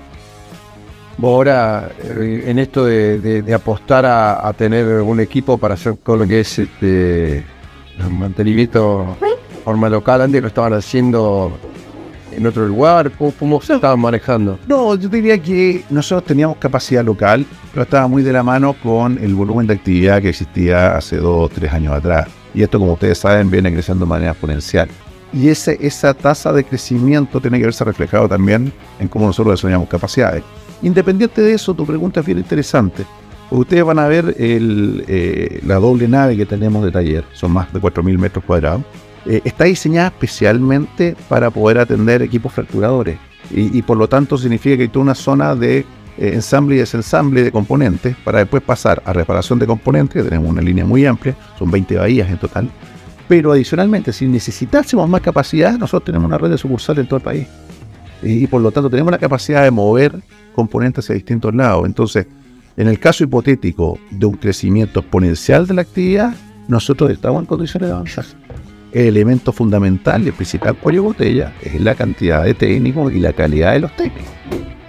Vos ahora, eh, en esto de, de- de apostar a, a tener un equipo para hacer todo lo que es este el mantenimiento de forma local, antes lo estaban haciendo en otro lugar, ¿cómo, cómo se estaban manejando? No, yo diría que nosotros teníamos capacidad local, pero estaba muy de la mano con el volumen de actividad que existía hace dos o tres años atrás. Y esto, como ustedes saben, viene creciendo de manera exponencial. Y ese, esa tasa de crecimiento tiene que verse reflejado también en cómo nosotros desarrollamos capacidades. Independiente de eso, tu pregunta es bien interesante. Ustedes van a ver el, eh, la doble nave que tenemos de taller, son más de 4.000 metros cuadrados. Eh, está diseñada especialmente para poder atender equipos fracturadores y, por lo tanto significa que hay toda una zona de eh, ensamble y desensamble de componentes para después pasar a reparación de componentes, que tenemos una línea muy amplia, son 20 bahías en total. Pero adicionalmente, si necesitásemos más capacidad, nosotros tenemos una red de sucursales en todo el país. Y por lo tanto tenemos la capacidad de mover componentes hacia distintos lados. Entonces, en el caso hipotético de un crecimiento exponencial de la actividad, nosotros estamos en condiciones de avanzar. El elemento fundamental y el principal cuello botella es la cantidad de técnicos y la calidad de los técnicos.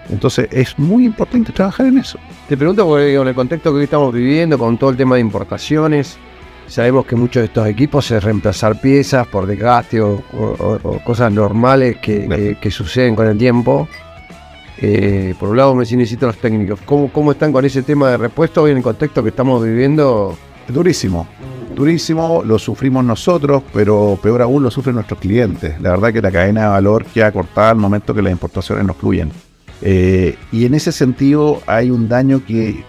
Entonces es muy importante trabajar en eso. Te pregunto porque en el contexto que hoy estamos viviendo, con todo el tema de importaciones, sabemos que muchos de estos equipos es reemplazar piezas por desgaste o, o- o cosas normales que, Claro. que- que suceden con el tiempo. Eh, por un lado me necesito los técnicos. ¿Cómo, ¿Cómo están con ese tema de repuesto hoy en el contexto que estamos viviendo? Durísimo, durísimo, lo sufrimos nosotros, pero peor aún lo sufren nuestros clientes. La verdad que la cadena de valor queda cortada al momento que las importaciones nos fluyen. Eh, y en ese sentido hay un daño que,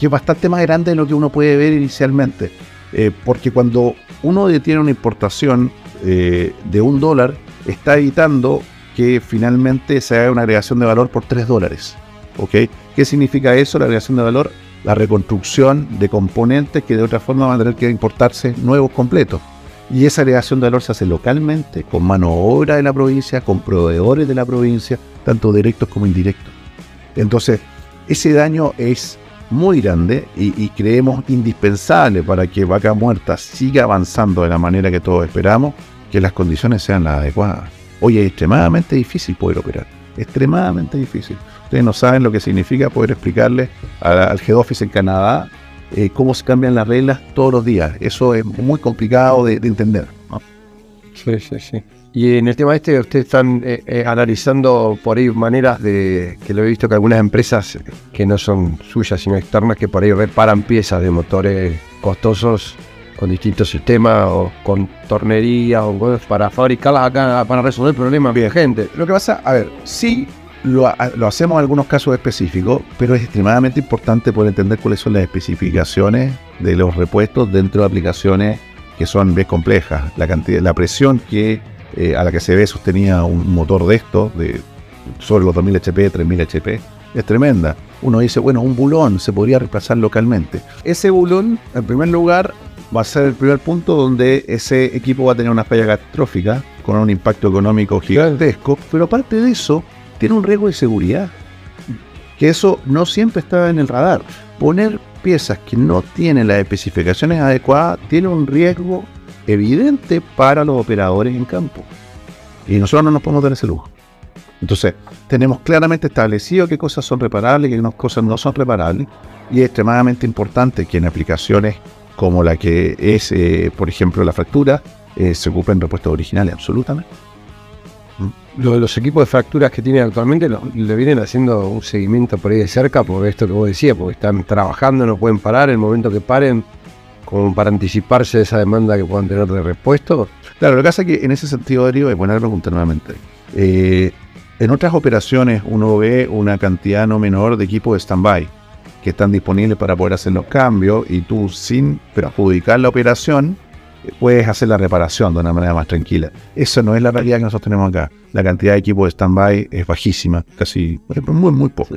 es bastante más grande de lo que uno puede ver inicialmente. Eh, porque cuando uno detiene una importación eh, de un dólar, está evitando que finalmente se haga una agregación de valor por 3 dólares. ¿ok? ¿Qué significa eso? La agregación de valor, la reconstrucción de componentes que de otra forma van a tener que importarse nuevos completos. Y esa agregación de valor se hace localmente, con mano obra de la provincia, con proveedores de la provincia, tanto directos como indirectos. Entonces, ese daño es muy grande y, y creemos indispensable para que Vaca Muerta siga avanzando de la manera que todos esperamos, que las condiciones sean las adecuadas. Hoy es extremadamente difícil poder operar, extremadamente difícil. Ustedes no saben lo que significa poder explicarle al Head Office en Canadá eh, cómo se cambian las reglas todos los días. Eso es muy complicado de, de entender. ¿no? Sí, sí, sí. Y en el tema este, ustedes están eh, eh, analizando por ahí maneras de, que lo he visto que algunas empresas que no son suyas sino externas, que por ahí reparan piezas de motores costosos con distintos sistemas o con tornerías o cosas para fabricarlas acá para resolver problemas de gente. Lo que pasa, a ver, sí lo, lo hacemos en algunos casos específicos, pero es extremadamente importante poder entender cuáles son las especificaciones de los repuestos dentro de aplicaciones que son bien complejas. La cantidad, la presión que eh, a la que se ve sostenida un motor de esto, de sobre los 2000 HP, 3000 HP, es tremenda. Uno dice, bueno, un bulón se podría reemplazar localmente. Ese bulón, en primer lugar, va a ser el primer punto donde ese equipo va a tener una falla catastrófica con un impacto económico gigantesco, pero aparte de eso, tiene un riesgo de seguridad. Que eso no siempre está en el radar. Poner piezas que no tienen las especificaciones adecuadas tiene un riesgo evidente para los operadores en campo. Y nosotros no nos podemos dar ese lujo. Entonces, tenemos claramente establecido qué cosas son reparables y qué cosas no son reparables. Y es extremadamente importante que en aplicaciones como la que es, eh, por ejemplo, la fractura, eh, se ocupen repuestos originales, absolutamente. Lo los equipos de fracturas que tienen actualmente le vienen haciendo un seguimiento por ahí de cerca por esto que vos decías, porque están trabajando, no pueden parar, el momento que paren, como para anticiparse de esa demanda que puedan tener de repuesto. Claro, lo que pasa es que en ese sentido, Darío, es buena pregunta nuevamente. Eh, en otras operaciones uno ve una cantidad no menor de equipos de stand-by que están disponibles para poder hacer los cambios y tú sin perjudicar la operación puedes hacer la reparación de una manera más tranquila. Eso no es la realidad que nosotros tenemos acá. La cantidad de equipos de stand-by es bajísima, casi muy, muy poco.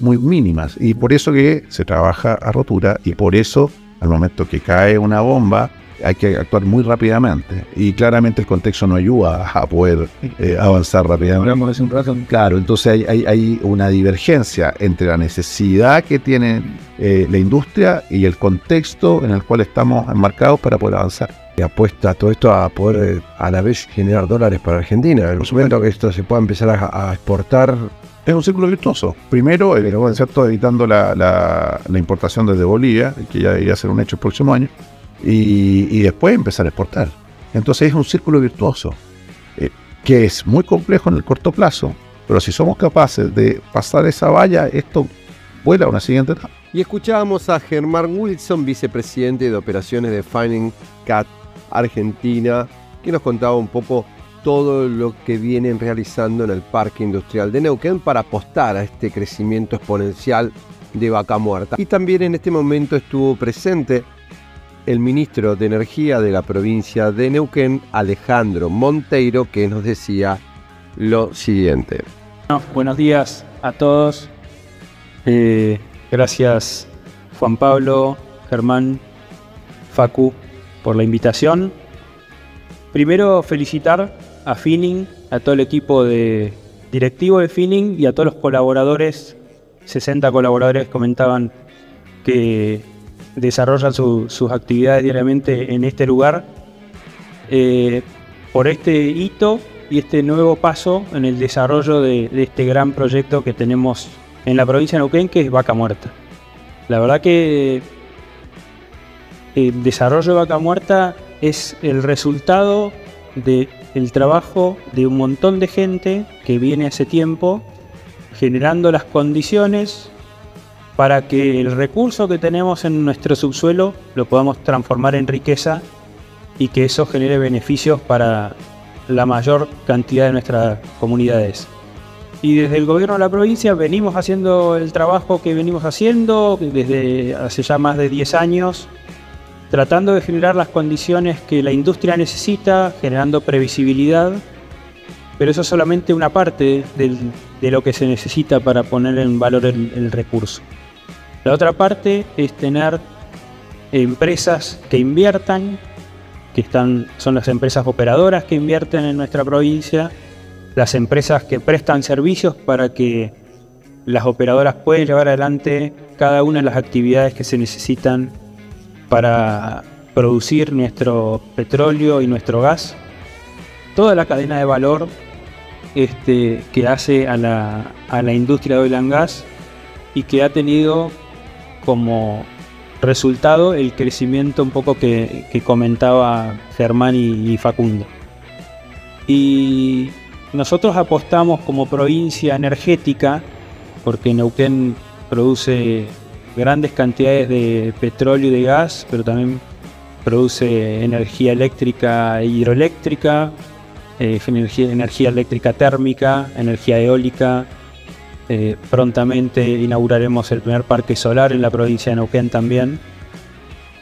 Muy mínimas. Y por eso que se trabaja a rotura y por eso al momento que cae una bomba hay que actuar muy rápidamente y claramente el contexto no ayuda a poder eh, avanzar rápidamente. Claro, entonces hay, una divergencia entre la necesidad que tiene eh, la industria y el contexto en el cual estamos enmarcados para poder avanzar. Y apuesta todo esto a poder eh, a la vez generar dólares para Argentina. En el momento que esto se pueda empezar a, exportar es un círculo virtuoso. Primero, ¿cierto? evitando la, la, importación desde Bolivia, que ya iba a ser un hecho el próximo año y, después empezar a exportar. Entonces es un círculo virtuoso eh, que es muy complejo en el corto plazo, pero si somos capaces de pasar esa valla, esto vuela a una siguiente etapa. Y escuchábamos a Germán Wilson, vicepresidente de operaciones de Finding Cat Argentina, que nos contaba un poco todo lo que vienen realizando en el Parque Industrial de Neuquén para apostar a este crecimiento exponencial de vaca muerta. Y también en este momento estuvo presente el ministro de Energía de la provincia de Neuquén, Alejandro Monteiro, que nos decía lo siguiente. buenos días a todos. Eh, gracias Juan Pablo, Germán, Facu por la invitación. Primero felicitar a Finning, a todo el equipo de directivo de Finning y a todos los colaboradores. 60 colaboradores comentaban que desarrollan sus actividades diariamente en este lugar, eh, por este hito y este nuevo paso en el desarrollo de, este gran proyecto que tenemos en la provincia de Neuquén, que es Vaca Muerta. La verdad que el desarrollo de Vaca Muerta es el resultado del trabajo de un montón de gente que viene hace tiempo generando las condiciones para que el recurso que tenemos en nuestro subsuelo lo podamos transformar en riqueza y que eso genere beneficios para la mayor cantidad de nuestras comunidades. Y desde el gobierno de la provincia venimos haciendo el trabajo que venimos haciendo desde hace ya más de 10 años, tratando de generar las condiciones que la industria necesita, generando previsibilidad, pero eso es solamente una parte de lo que se necesita para poner en valor el recurso. La otra parte es tener empresas que inviertan, que están, son las empresas operadoras que invierten en nuestra provincia, las empresas que prestan servicios para que las operadoras puedan llevar adelante cada una de las actividades que se necesitan para producir nuestro petróleo y nuestro gas. Toda la cadena de valor este, que hace a la, a la industria de oil gas y que ha tenido como resultado el crecimiento un poco que, comentaba Germán y, Facundo. Y nosotros apostamos como provincia energética, porque Neuquén produce grandes cantidades de petróleo y de gas, pero también produce energía eléctrica e hidroeléctrica, eh, energía eléctrica térmica, energía eólica, eh, prontamente inauguraremos el primer parque solar en la provincia de Neuquén también.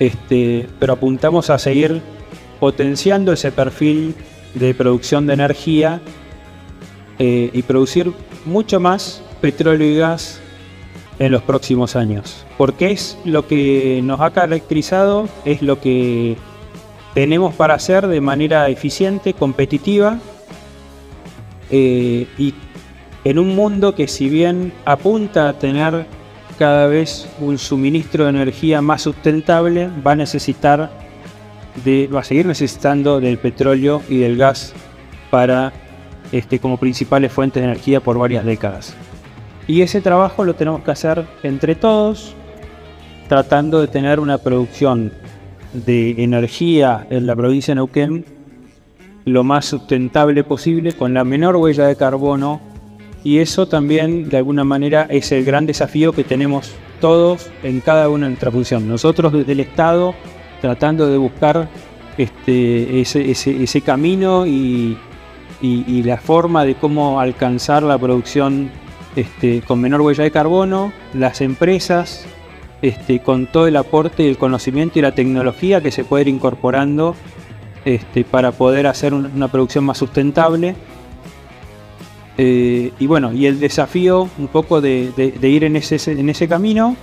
Este, pero apuntamos a seguir potenciando ese perfil de producción de energía eh, y producir mucho más petróleo y gas en los próximos años. Porque es lo que nos ha caracterizado, es lo que tenemos para hacer de manera eficiente, competitiva eh, y en un mundo que si bien apunta a tener cada vez un suministro de energía más sustentable, va a necesitar va a seguir necesitando del petróleo y del gas para este, como principales fuentes de energía por varias décadas. Y ese trabajo lo tenemos que hacer entre todos, tratando de tener una producción de energía en la provincia de Neuquén lo más sustentable posible, con la menor huella de carbono y eso también de alguna manera es el gran desafío que tenemos todos en cada una de nuestra función. Nosotros desde el Estado tratando de buscar este, ese, camino y, la forma de cómo alcanzar la producción este, con menor huella de carbono, las empresas este, con todo el aporte, el conocimiento y la tecnología que se puede ir incorporando para poder hacer una producción más sustentable. Eh, y bueno, y el desafío un poco de, ir en ese, en ese camino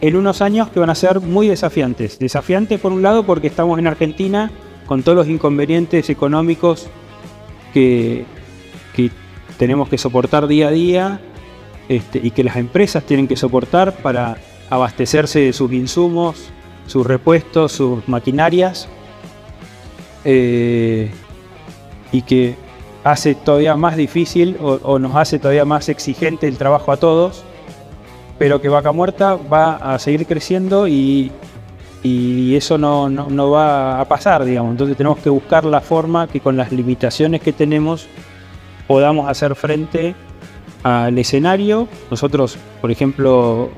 en unos años que van a ser muy desafiantes. Desafiantes por un lado porque estamos en Argentina con todos los inconvenientes económicos que, tenemos que soportar día a día este, y que las empresas tienen que soportar para abastecerse de sus insumos, sus repuestos, sus maquinarias. Eh, y que hace todavía más difícil o, nos hace todavía más exigente el trabajo a todos, pero que Vaca Muerta va a seguir creciendo y, eso no, no, va a pasar, digamos. Entonces tenemos que buscar la forma que con las limitaciones que tenemos podamos hacer frente al escenario. Nosotros, por ejemplo,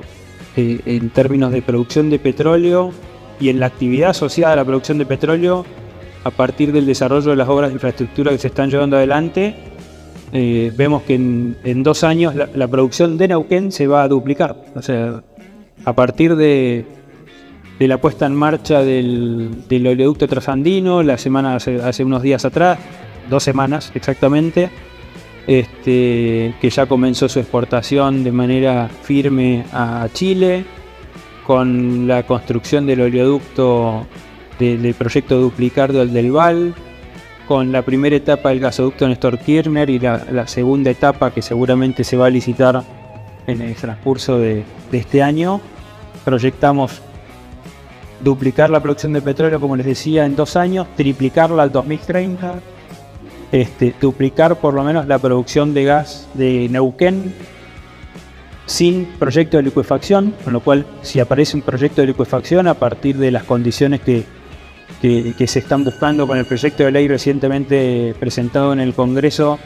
eh, en términos de producción de petróleo y en la actividad asociada a la producción de petróleo, a partir del desarrollo de las obras de infraestructura que se están llevando adelante, eh, vemos que en, dos años la, producción de Neuquén se va a duplicar. O sea, a partir de, la puesta en marcha del, oleoducto trasandino, la semana hace, unos días atrás, dos semanas exactamente, este, que ya comenzó su exportación de manera firme a Chile, con la construcción del oleoducto del proyecto Duplicar del Val, con la primera etapa del gasoducto Néstor Kirchner y la, segunda etapa que seguramente se va a licitar en el transcurso de, este año. Proyectamos duplicar la producción de petróleo, como les decía, en dos años, triplicarla al 2030, este, duplicar por lo menos la producción de gas de Neuquén sin proyecto de liquefacción, con lo cual si aparece un proyecto de liquefacción a partir de las condiciones que que, se están buscando con el proyecto de ley recientemente presentado en el Congreso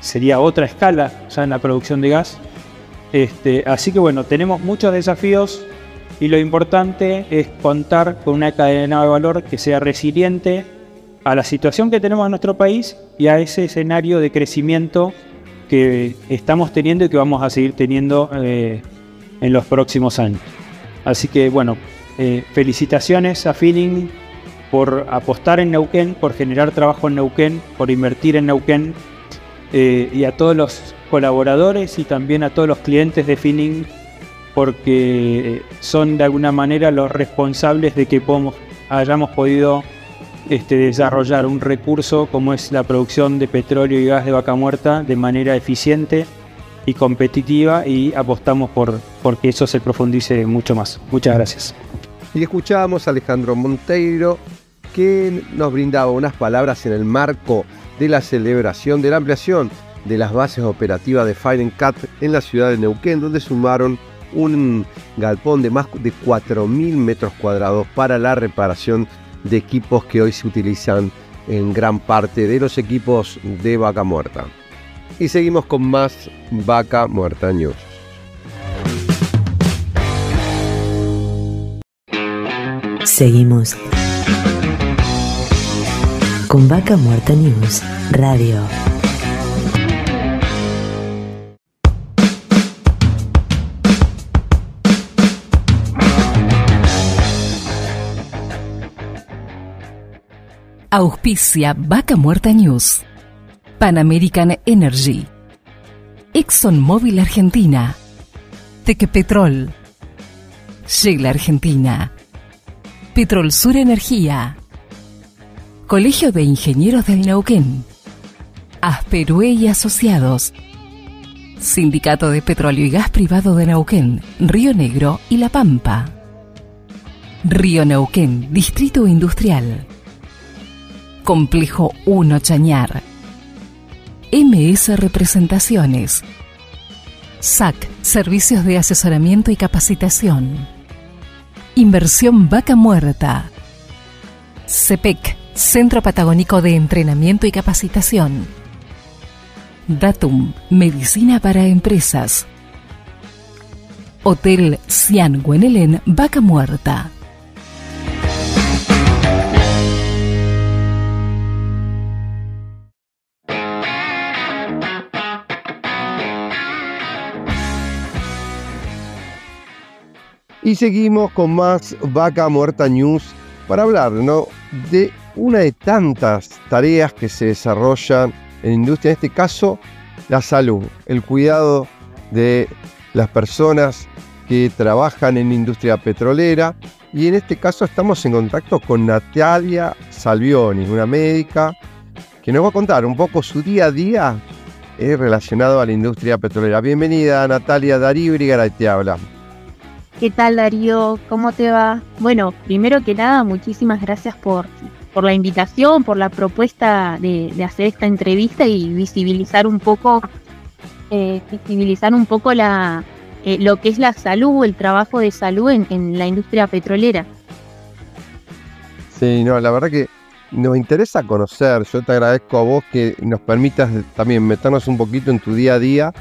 sería otra escala ya en la producción de gas. Este, así que bueno, tenemos muchos desafíos y lo importante es contar con una cadena de valor que sea resiliente a la situación que tenemos en nuestro país y a ese escenario de crecimiento que estamos teniendo y que vamos a seguir teniendo eh, en los próximos años. Así que bueno, eh, felicitaciones a Feeling por apostar en Neuquén, por generar trabajo en Neuquén, por invertir en Neuquén eh, y a todos los colaboradores y también a todos los clientes de Feeling porque son de alguna manera los responsables de que hayamos podido este, desarrollar un recurso como es la producción de petróleo y gas de vaca muerta de manera eficiente y competitiva y apostamos por, por que eso se profundice mucho más. Muchas gracias. Y escuchábamos a Alejandro Monteiro, que nos brindaba unas palabras en el marco de la celebración de la ampliación de las bases operativas de Fire Cat en la ciudad de Neuquén, donde sumaron un galpón de más de 4.000 metros cuadrados para la reparación de equipos que hoy se utilizan en gran parte de los equipos de vaca muerta. Y seguimos con más vaca muerta news. Seguimos con Vaca Muerta News Radio. Auspicia Vaca Muerta News. Pan American Energy. ExxonMobil Argentina. Tequepetrol. Shell Argentina. Petrol Sur Energía. Colegio de Ingenieros del Neuquén. Asperue y Asociados. Sindicato de Petróleo y Gas Privado de Neuquén, Río Negro y La Pampa. Río Neuquén, Distrito Industrial. Complejo 1 Chañar. MS Representaciones. SAC, Servicios de Asesoramiento y Capacitación. Inversión Vaca Muerta. CEPEC, Centro Patagónico de Entrenamiento y Capacitación. Datum, Medicina para Empresas. Hotel Cian Guenelén, Vaca Muerta. Y seguimos con más Vaca Muerta News para hablar ¿no? de una de tantas tareas que se desarrollan en industria, en este caso la salud, el cuidado de las personas que trabajan en la industria petrolera. Y en este caso estamos en contacto con Natalia Salvioni, una médica que nos va a contar un poco su día a día eh, relacionado a la industria petrolera. Bienvenida Natalia Darío Brigara te habla. ¿Qué tal Darío? ¿Cómo te va? Bueno, primero que nada, muchísimas gracias por, por la invitación, por la propuesta de, hacer esta entrevista y visibilizar un poco, eh, visibilizar un poco la, eh, lo que es la salud, el trabajo de salud en, la industria petrolera. Sí, no, la verdad que nos interesa conocer. Yo te agradezco a vos que nos permitas también meternos un poquito en tu día a día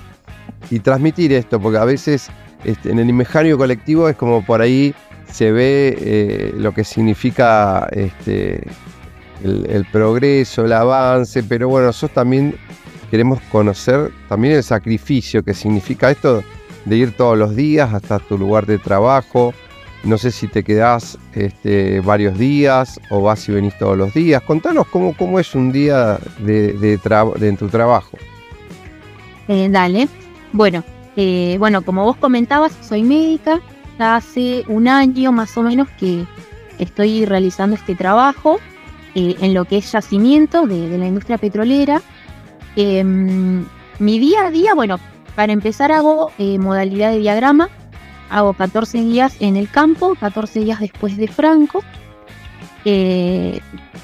y transmitir esto, porque a veces este, en el imaginario colectivo es como por ahí se ve eh, lo que significa este, el, progreso, el avance, pero bueno, nosotros también queremos conocer también el sacrificio que significa esto de ir todos los días hasta tu lugar de trabajo. No sé si te quedás este, varios días o vas y venís todos los días. Contanos cómo, cómo es un día de, de, en tu trabajo. Eh, dale. Bueno, eh, bueno, como vos comentabas, soy médica. Ya hace un año más o menos que estoy realizando este trabajo eh, en lo que es yacimiento de, la industria petrolera. Em, mi día a día, bueno, para empezar hago eh, modalidad de diagrama. Hago 14 días en el campo, 14 días después de Franco.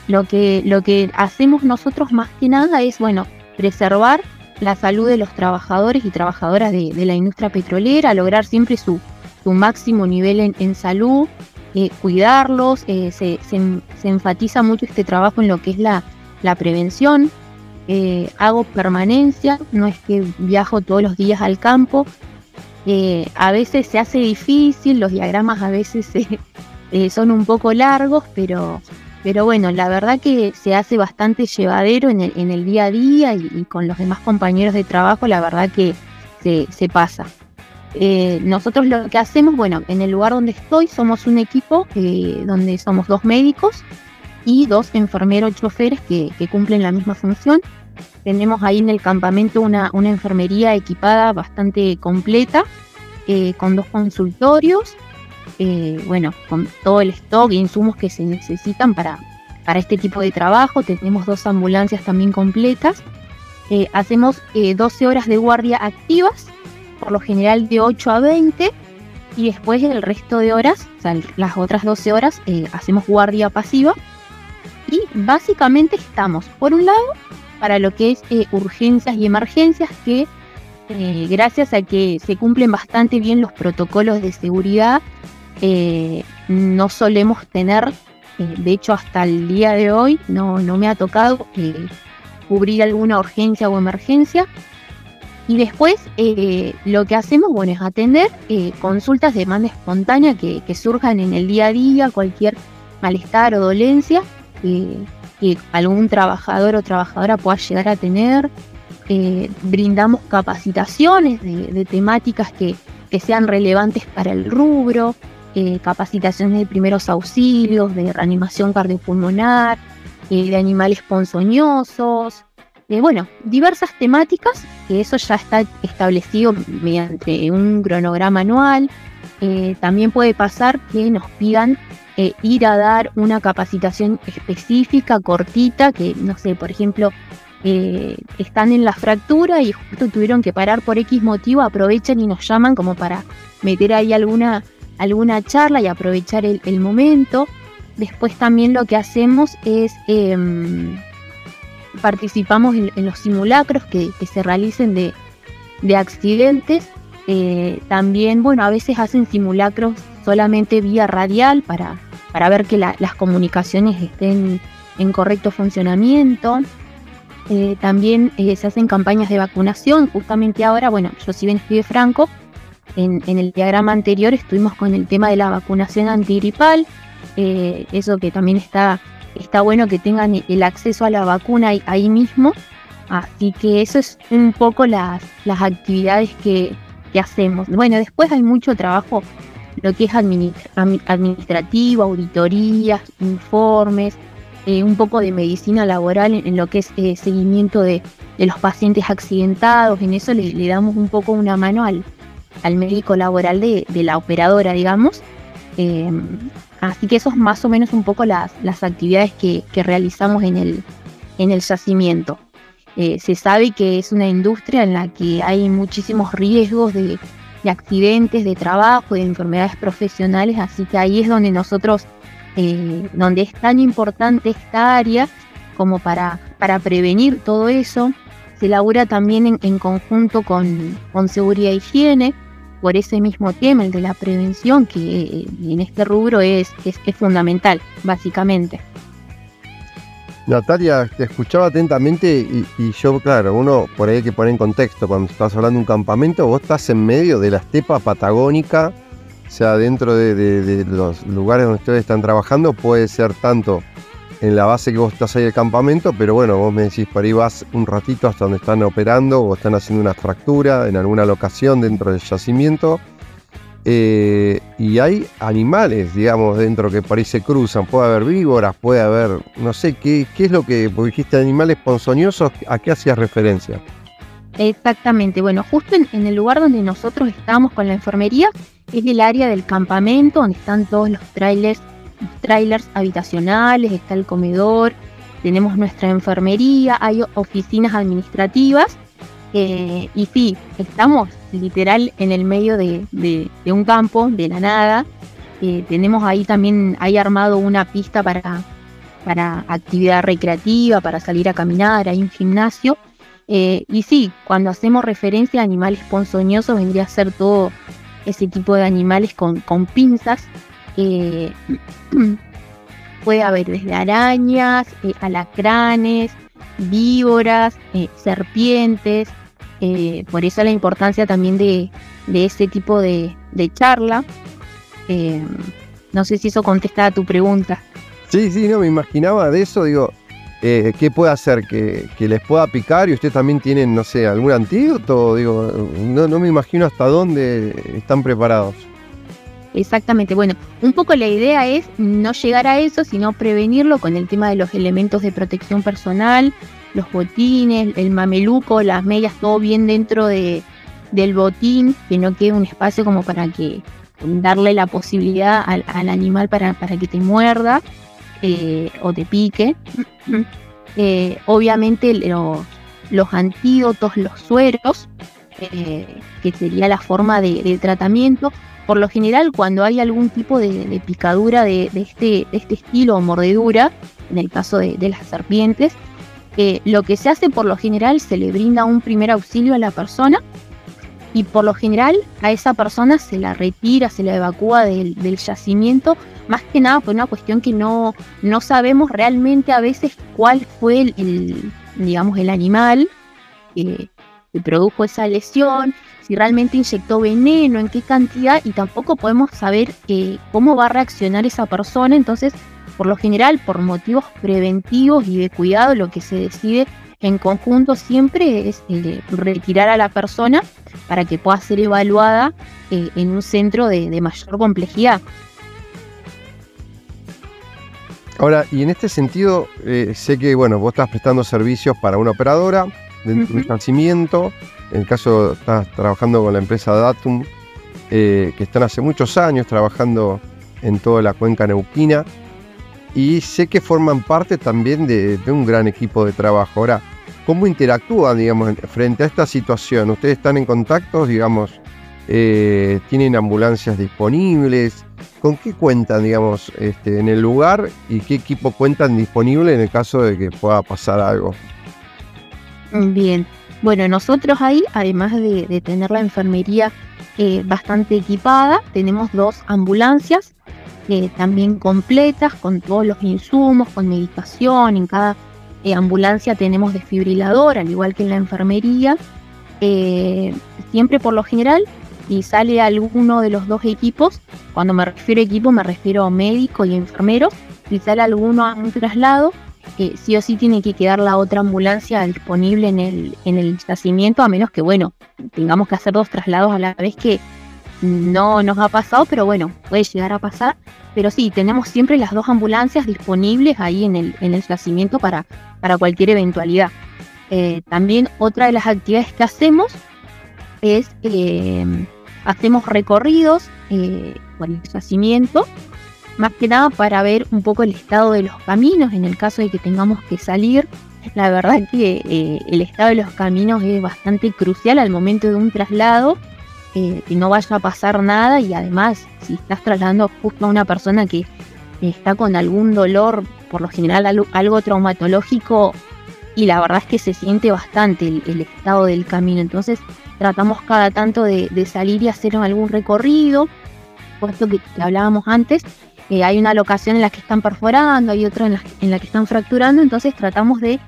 lo, que, lo que hacemos nosotros más que nada es, bueno, preservar la salud de los trabajadores y trabajadoras de, la industria petrolera, lograr siempre su, máximo nivel en, salud, eh, cuidarlos, eh, se, enfatiza mucho este trabajo en lo que es la, prevención. Eh, hago permanencia, no es que viajo todos los días al campo. a veces se hace difícil, los diagramas a veces son un poco largos, pero pero bueno, la verdad que se hace bastante llevadero en el, día a día y, con los demás compañeros de trabajo, la verdad que se, pasa. Eh, nosotros lo que hacemos, bueno, en el lugar donde estoy somos un equipo eh, donde somos dos médicos y dos enfermeros choferes que, cumplen la misma función. Tenemos ahí en el campamento una, enfermería equipada bastante completa, eh, con dos consultorios eh, bueno, con todo el stock e insumos que se necesitan para, para este tipo de trabajo. Tenemos dos ambulancias también completas. Eh, hacemos 12 eh, horas de guardia activas, por lo general de 8 a 20, y después el resto de horas, o sea, las otras 12 horas, hacemos guardia pasiva. Y básicamente estamos, por un lado, para lo que es urgencias y emergencias, que gracias a que se cumplen bastante bien los protocolos de seguridad eh, no solemos tener, eh, de hecho hasta el día de hoy no, no me ha tocado eh, cubrir alguna urgencia o emergencia. Y después lo que hacemos, bueno, es atender consultas de demanda espontánea que, surjan en el día a día, cualquier malestar o dolencia que algún trabajador o trabajadora pueda llegar a tener. brindamos capacitaciones de, temáticas que, que, sean relevantes para el rubro, eh, capacitaciones de primeros auxilios, de reanimación cardiopulmonar, eh, de animales ponzoñosos, eh, bueno, diversas temáticas, que eso ya está establecido mediante un cronograma anual. también puede pasar que nos pidan ir a dar una capacitación específica, cortita, que no sé, por ejemplo, están en la fractura y justo tuvieron que parar por X motivo, aprovechan y nos llaman como para meter ahí alguna alguna charla y aprovechar el, momento. Después también lo que hacemos es em, participamos en, los simulacros que, se realicen de, accidentes. Eh, también, bueno, a veces hacen simulacros solamente vía radial para, para ver que las comunicaciones estén en correcto funcionamiento. Eh, también eh, se hacen campañas de vacunación. Justamente ahora, bueno, yo si bien estoy de Franco, en, el diagrama anterior estuvimos con el tema de la vacunación antigripal, eso que también está, está bueno que tengan el acceso a la vacuna ahí, mismo. Así que eso es un poco las, las actividades que, hacemos. Bueno, después hay mucho trabajo lo que es administrativo, auditorías, informes, eh, un poco de medicina laboral en, lo que es eh, seguimiento de, los pacientes accidentados, en eso le, damos un poco una mano al, al médico laboral de, la operadora, digamos. Así que eso es más o menos un poco las, las actividades que, que realizamos en el, en el yacimiento. Eh, se sabe que es una industria en la que hay muchísimos riesgos de, accidentes de trabajo, de enfermedades profesionales, así que ahí es donde nosotros, eh, donde es tan importante esta área como para, para prevenir todo eso. Se elabora también en, conjunto con, con, seguridad e higiene, por ese mismo tema, el de la prevención, que eh, en este rubro es, es fundamental, básicamente. Natalia, te escuchaba atentamente y, yo, claro, uno por ahí hay que poner en contexto, cuando estás hablando de un campamento, vos estás en medio de la estepa patagónica, o sea, dentro de, los lugares donde ustedes están trabajando, puede ser tanto en la base que vos estás ahí el campamento, pero bueno, vos me decís, por ahí vas un ratito hasta donde están operando o están haciendo una fractura en alguna locación dentro del yacimiento eh, y hay animales, digamos, dentro que por ahí se cruzan. Puede haber víboras, puede haber, no sé, ¿qué, qué es lo que, porque dijiste animales ponzoñosos, ¿a qué hacías referencia? Exactamente, bueno, justo en, el lugar donde nosotros estamos con la enfermería es el área del campamento donde están todos los trailers, trailers habitacionales, está el comedor, tenemos nuestra enfermería, hay oficinas administrativas eh, y sí, estamos literal en el medio de, un campo, de la nada. Eh, tenemos ahí también, hay armado una pista para, para actividad recreativa, para salir a caminar, hay un gimnasio. Eh, y sí, cuando hacemos referencia a animales ponzoñosos, vendría a ser todo ese tipo de animales con, con pinzas. puede haber desde arañas, alacranes, víboras, serpientes, eh, por eso la importancia también de, de este tipo de, charla. Eh, no sé si eso contesta a tu pregunta. Sí, sí, no, me imaginaba de eso, digo, eh, ¿qué puede hacer? ¿Que, les pueda picar y ustedes también tienen, no sé, algún antídoto? Digo, no, no me imagino hasta dónde están preparados. Exactamente, bueno, un poco la idea es no llegar a eso, sino prevenirlo con el tema de los elementos de protección personal, los botines, el mameluco, las medias, todo bien dentro de, del botín, que no quede un espacio como para que darle la posibilidad al, animal para, para, que te muerda eh, o te pique. Eh, obviamente los antídotos, los sueros, eh, que sería la forma de, tratamiento. Por lo general, cuando hay algún tipo de, picadura de, este, este estilo o mordedura, en el caso de las serpientes, lo que se hace por lo general se le brinda un primer auxilio a la persona y por lo general a esa persona se la retira, se la evacúa del, yacimiento, más que nada por una cuestión que no, no sabemos realmente a veces cuál fue el, digamos, el animal que, produjo esa lesión, si realmente inyectó veneno, en qué cantidad, y tampoco podemos saber eh, cómo va a reaccionar esa persona, entonces por lo general, por motivos preventivos y de cuidado, lo que se decide en conjunto siempre es eh, retirar a la persona para que pueda ser evaluada eh, en un centro de, mayor complejidad. Ahora, y en este sentido, sé que bueno, vos estás prestando servicios para una operadora de financiamiento. En el caso, estás trabajando con la empresa Datum, que están hace muchos años trabajando en toda la cuenca neuquina y sé que forman parte también de, un gran equipo de trabajo. Ahora, ¿cómo interactúan, digamos, frente a esta situación? ¿Ustedes están en contacto, digamos, eh, tienen ambulancias disponibles? ¿Con qué cuentan, digamos, este, en el lugar y qué equipo cuentan disponible en el caso de que pueda pasar algo? Bien, bueno, nosotros ahí, además de, tener la enfermería eh, bastante equipada, tenemos dos ambulancias también completas, con todos los insumos, con medicación. En cada eh, ambulancia tenemos desfibrilador, al igual que en la enfermería. Eh, siempre por lo general, si sale alguno de los dos equipos, cuando me refiero a equipo me refiero a médico y enfermero, si sale alguno a un traslado, sí o sí tiene que quedar la otra ambulancia disponible en el, en el yacimiento, a menos que, bueno, tengamos que hacer dos traslados a la vez que no nos ha pasado, pero bueno, puede llegar a pasar. Pero sí, tenemos siempre las dos ambulancias disponibles ahí en el, en el yacimiento para, para cualquier eventualidad. Eh, también otra de las actividades que hacemos es, eh, hacemos recorridos eh, por el yacimiento, más que nada para ver un poco el estado de los caminos en el caso de que tengamos que salir. La verdad que el estado de los caminos es bastante crucial al momento de un traslado que no vaya a pasar nada y además si estás trasladando justo a una persona que está con algún dolor, por lo general algo, traumatológico, y la verdad es que se siente bastante el, estado del camino. Entonces tratamos cada tanto de, salir y hacer algún recorrido, puesto que, hablábamos antes, eh, hay una locación en la que están perforando, hay otra en la, que están fracturando, entonces tratamos de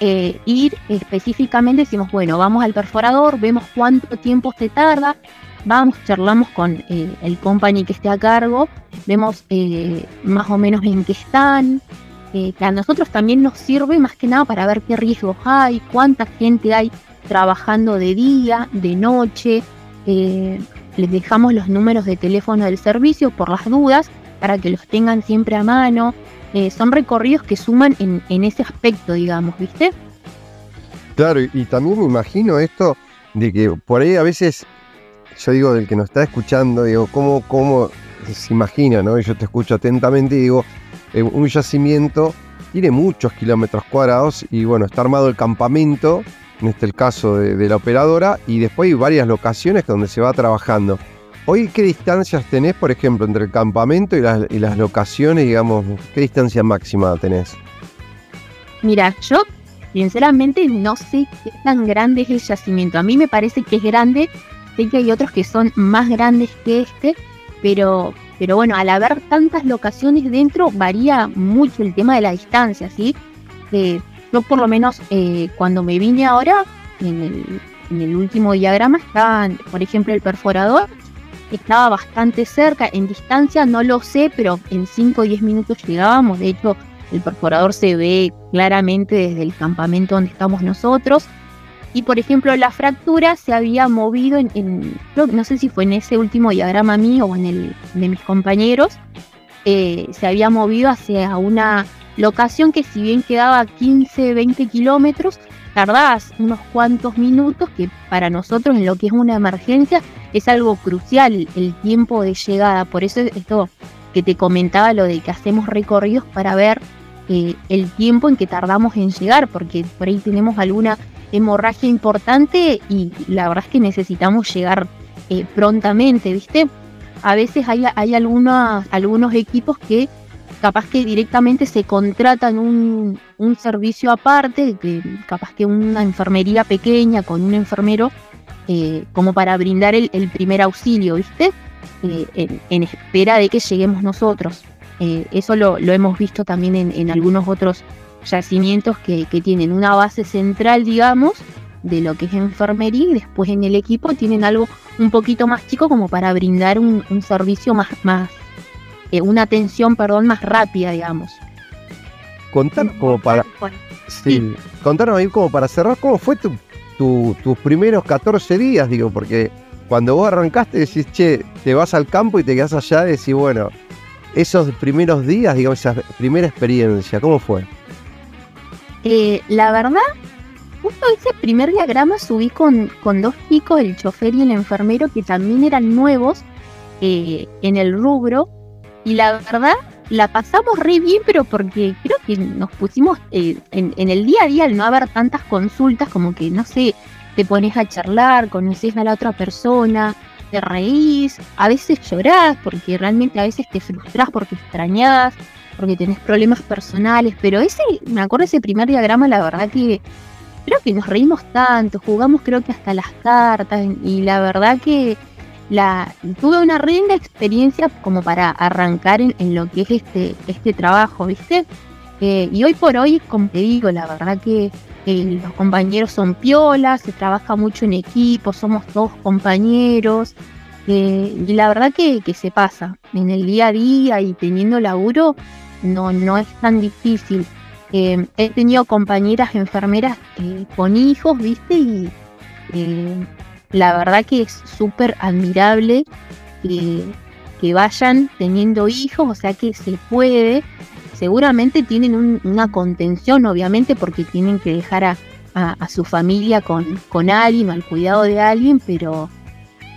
eh, ir específicamente, decimos, bueno, vamos al perforador, vemos cuánto tiempo se tarda, vamos, charlamos con eh, el company que esté a cargo, vemos más o menos en qué están, que a nosotros también nos sirve más que nada para ver qué riesgos hay, cuánta gente hay trabajando de día, de noche, les dejamos los números de teléfono del servicio por las dudas, para que los tengan siempre a mano, eh, son recorridos que suman en, ese aspecto, digamos, ¿viste? Claro, y, también me imagino esto de que por ahí a veces, yo digo, del que nos está escuchando, digo, ¿cómo, cómo se imagina, ¿no? Y yo te escucho atentamente y digo, eh, un yacimiento tiene muchos kilómetros cuadrados y bueno, está armado el campamento, en este el caso de la operadora, y después hay varias locaciones donde se va trabajando. Hoy, ¿qué distancias tenés, por ejemplo, entre el campamento y las, locaciones, digamos? ¿Qué distancia máxima tenés? Mira, yo sinceramente no sé qué tan grande es el yacimiento. A mí me parece que es grande. Sé que hay otros que son más grandes que este, pero, pero bueno, al haber tantas locaciones dentro varía mucho el tema de la distancia, ¿sí? yo por lo menos eh, cuando me vine ahora, en el, en el último diagrama está, por ejemplo, el perforador estaba bastante cerca, en distancia no lo sé, pero en 5 o 10 minutos llegábamos, de hecho el perforador se ve claramente desde el campamento donde estamos nosotros. Y por ejemplo, la fractura se había movido en, no sé si fue en ese último diagrama mío o en el de mis compañeros, eh, se había movido hacia una locación que si bien quedaba 15, 20 kilómetros, tardás unos cuantos minutos que para nosotros en lo que es una emergencia es algo crucial el tiempo de llegada. Por eso esto que te comentaba, lo de que hacemos recorridos para ver eh, el tiempo en que tardamos en llegar, porque por ahí tenemos alguna hemorragia importante y la verdad es que necesitamos llegar eh, prontamente, ¿viste? A veces hay, hay algunos equipos que capaz que directamente se contratan un, un servicio aparte, que capaz que una enfermería pequeña con un enfermero eh, como para brindar el, primer auxilio, ¿viste? Eh, en, espera de que lleguemos nosotros. Eh, eso lo, hemos visto también en, algunos otros yacimientos que, tienen una base central, digamos, de lo que es enfermería y después en el equipo tienen algo un poquito más chico como para brindar un, servicio más, más una atención, perdón, más rápida, digamos. Contanos como para... Sí, contanos ahí como para cerrar, ¿cómo fue tu tus primeros 14 días, digo, porque cuando vos arrancaste decís, che, te vas al campo y te quedas allá y decís, bueno, esos primeros días, digo, esa primera experiencia, ¿cómo fue? Eh, la verdad, justo ese primer diagrama subí con, con dos chicos, el chofer y el enfermero, que también eran nuevos eh, en el rubro, y la verdad la pasamos re bien, pero porque creo que nos pusimos eh, en, el día a día, al no haber tantas consultas, como que, no sé, te pones a charlar, conoces a la otra persona, te reís, a veces llorás, porque realmente a veces te frustras porque extrañás, porque tenés problemas personales, pero ese, me acuerdo ese primer diagrama, la verdad que creo que nos reímos tanto, jugamos creo que hasta las cartas, y la verdad que la, tuve una linda experiencia como para arrancar en, lo que es este, este trabajo, ¿viste? Eh, y hoy por hoy, como te digo, la verdad que los compañeros son piolas, se trabaja mucho en equipo, somos todos compañeros. Eh, y la verdad que, se pasa en el día a día y teniendo laburo, no, no es tan difícil. Eh, he tenido compañeras enfermeras con hijos, ¿viste? Y la verdad que es súper admirable que, que vayan teniendo hijos, o sea que se puede. Seguramente tienen una contención, obviamente, porque tienen que dejar a, su familia con, con alguien, al cuidado de alguien, pero,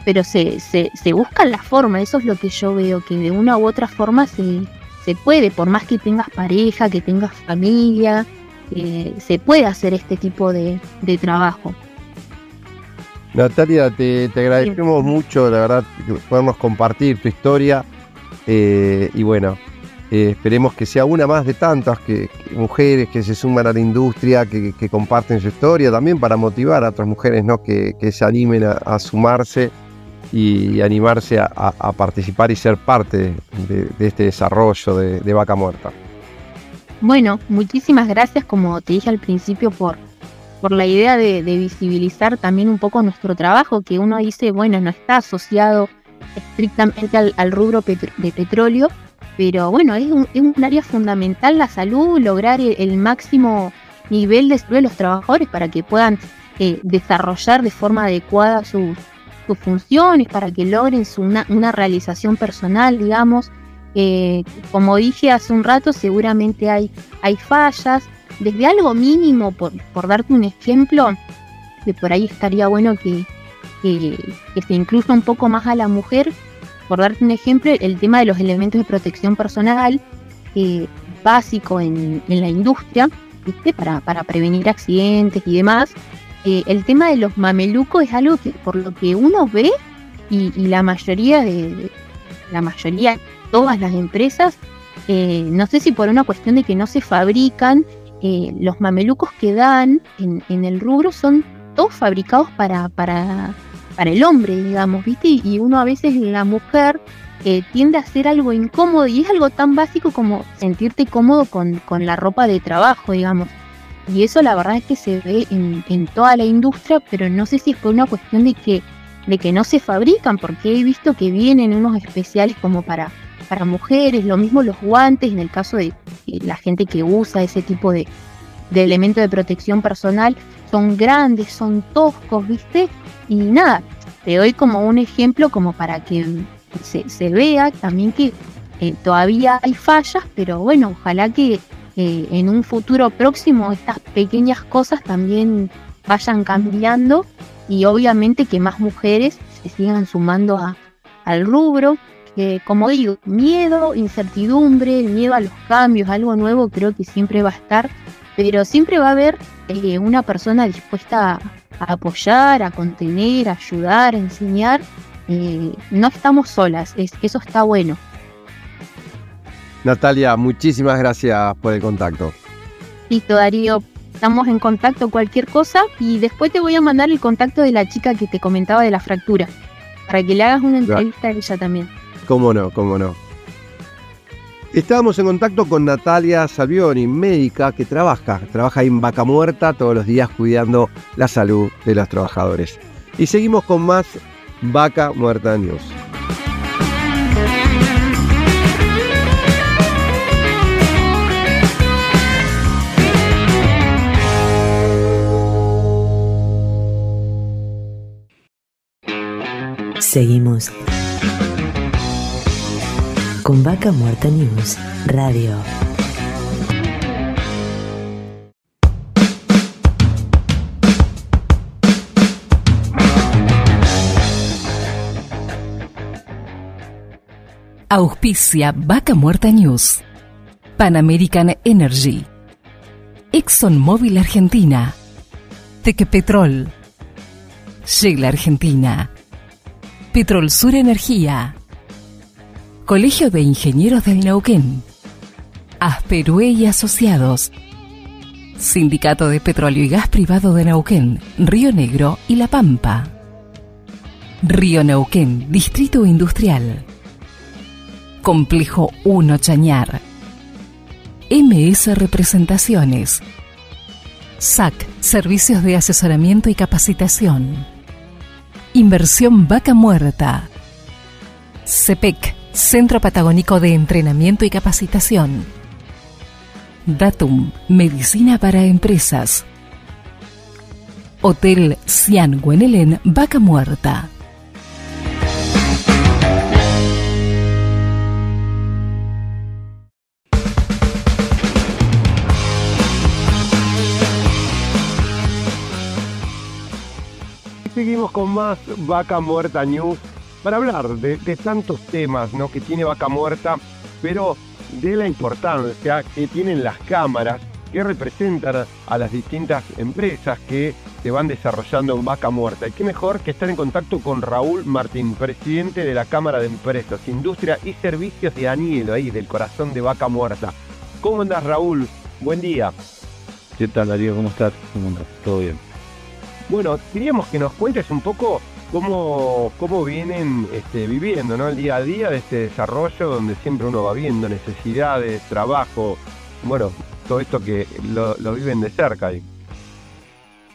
pero se, se, se busca la forma, eso es lo que yo veo, que de una u otra forma se, se puede, por más que tengas pareja, que tengas familia, eh, se puede hacer este tipo de, de trabajo. Natalia, te, te agradecemos mucho, la verdad, podernos compartir tu historia. Eh, y bueno, eh, esperemos que sea una más de tantas que, mujeres que se suman a la industria, que, comparten su historia, también para motivar a otras mujeres ¿no? que, se animen a, sumarse y, animarse a, participar y ser parte de, este desarrollo de, Vaca Muerta. Bueno, muchísimas gracias, como te dije al principio, por, por la idea de, visibilizar también un poco nuestro trabajo, que uno dice, bueno, no está asociado estrictamente al, rubro de petróleo, pero bueno, es un, área fundamental la salud, lograr el, máximo nivel de, de los trabajadores para que puedan eh, desarrollar de forma adecuada sus, funciones, para que logren su, una, realización personal, digamos. Eh, como dije hace un rato, seguramente hay, hay fallas, desde algo mínimo, por, por darte un ejemplo, que por ahí estaría bueno que, que, que se incluya un poco más a la mujer, por darte un ejemplo, el tema de los elementos de protección personal, eh, básico en, la industria, Para, para, prevenir accidentes y demás. Eh, el tema de los mamelucos es algo que por lo que uno ve y, la mayoría de, la mayoría todas las empresas eh, no sé si por una cuestión de que no se fabrican los mamelucos que dan en, en, el rubro son todos fabricados para, para para el hombre, digamos, ¿viste? Y uno a veces, la mujer, eh, tiende a hacer algo incómodo y es algo tan básico como sentirte cómodo con, la ropa de trabajo, digamos. Y eso la verdad es que se ve en, toda la industria, pero no sé si es por una cuestión de que, de que no se fabrican, porque he visto que vienen unos especiales como para, para mujeres, lo mismo los guantes, en el caso de la gente que usa ese tipo de, de elemento de protección personal, son grandes, son toscos, ¿viste? Y nada, te doy como un ejemplo como para que se, vea también que eh, todavía hay fallas, pero bueno, ojalá que eh, en un futuro próximo estas pequeñas cosas también vayan cambiando y obviamente que más mujeres se sigan sumando a, al rubro. Como digo, miedo, incertidumbre, miedo a los cambios, algo nuevo creo que siempre va a estar, pero siempre va a haber eh, una persona dispuesta a, apoyar, a contener, a ayudar, a enseñar. Eh, no estamos solas, eso está bueno. Natalia, muchísimas gracias por el contacto. Listo, Darío, estamos en contacto cualquier cosa y después te voy a mandar el contacto de la chica que te comentaba de la fractura, para que le hagas una entrevista a ella también. Cómo no, cómo no. Estábamos en contacto con Natalia Salvioni, médica que trabaja, trabaja en Vaca Muerta todos los días cuidando la salud de los trabajadores. Y seguimos con más Vaca Muerta News. Seguimos con Vaca Muerta News Radio. Auspicia Vaca Muerta News. Pan American Energy. ExxonMobil Argentina. Tequepetrol. Shell Argentina. Petrol Sur Energía. Colegio de Ingenieros del Neuquén, Asperue y Asociados, Sindicato de Petróleo y Gas Privado de Neuquén, Río Negro y La Pampa, Río Neuquén, Distrito Industrial, Complejo 1 Chañar, MS Representaciones, SAC, Servicios de Asesoramiento y Capacitación, Inversión Vaca Muerta, CEPEC, Centro Patagónico de Entrenamiento y Capacitación. Datum, Medicina para Empresas. Hotel Cian Guenelén, Vaca Muerta. Seguimos con más Vaca Muerta News para hablar de, de tantos temas ¿no? que tiene Vaca Muerta, pero de la importancia que tienen las cámaras que representan a las distintas empresas que se van desarrollando en Vaca Muerta. Y qué mejor que estar en contacto con Raúl Martín, presidente de la Cámara de Empresas, Industria y Servicios de Anielo, ahí del corazón de Vaca Muerta. ¿Cómo andas, Raúl? Buen día. ¿Qué tal, Darío? ¿Cómo estás? ¿Cómo andas? ¿Todo bien? Bueno, queríamos que nos cuentes un poco cómo, cómo vienen este, viviendo ¿no? el día a día de este desarrollo donde siempre uno va viendo necesidades, trabajo, bueno, todo esto que lo, viven de cerca. ahí.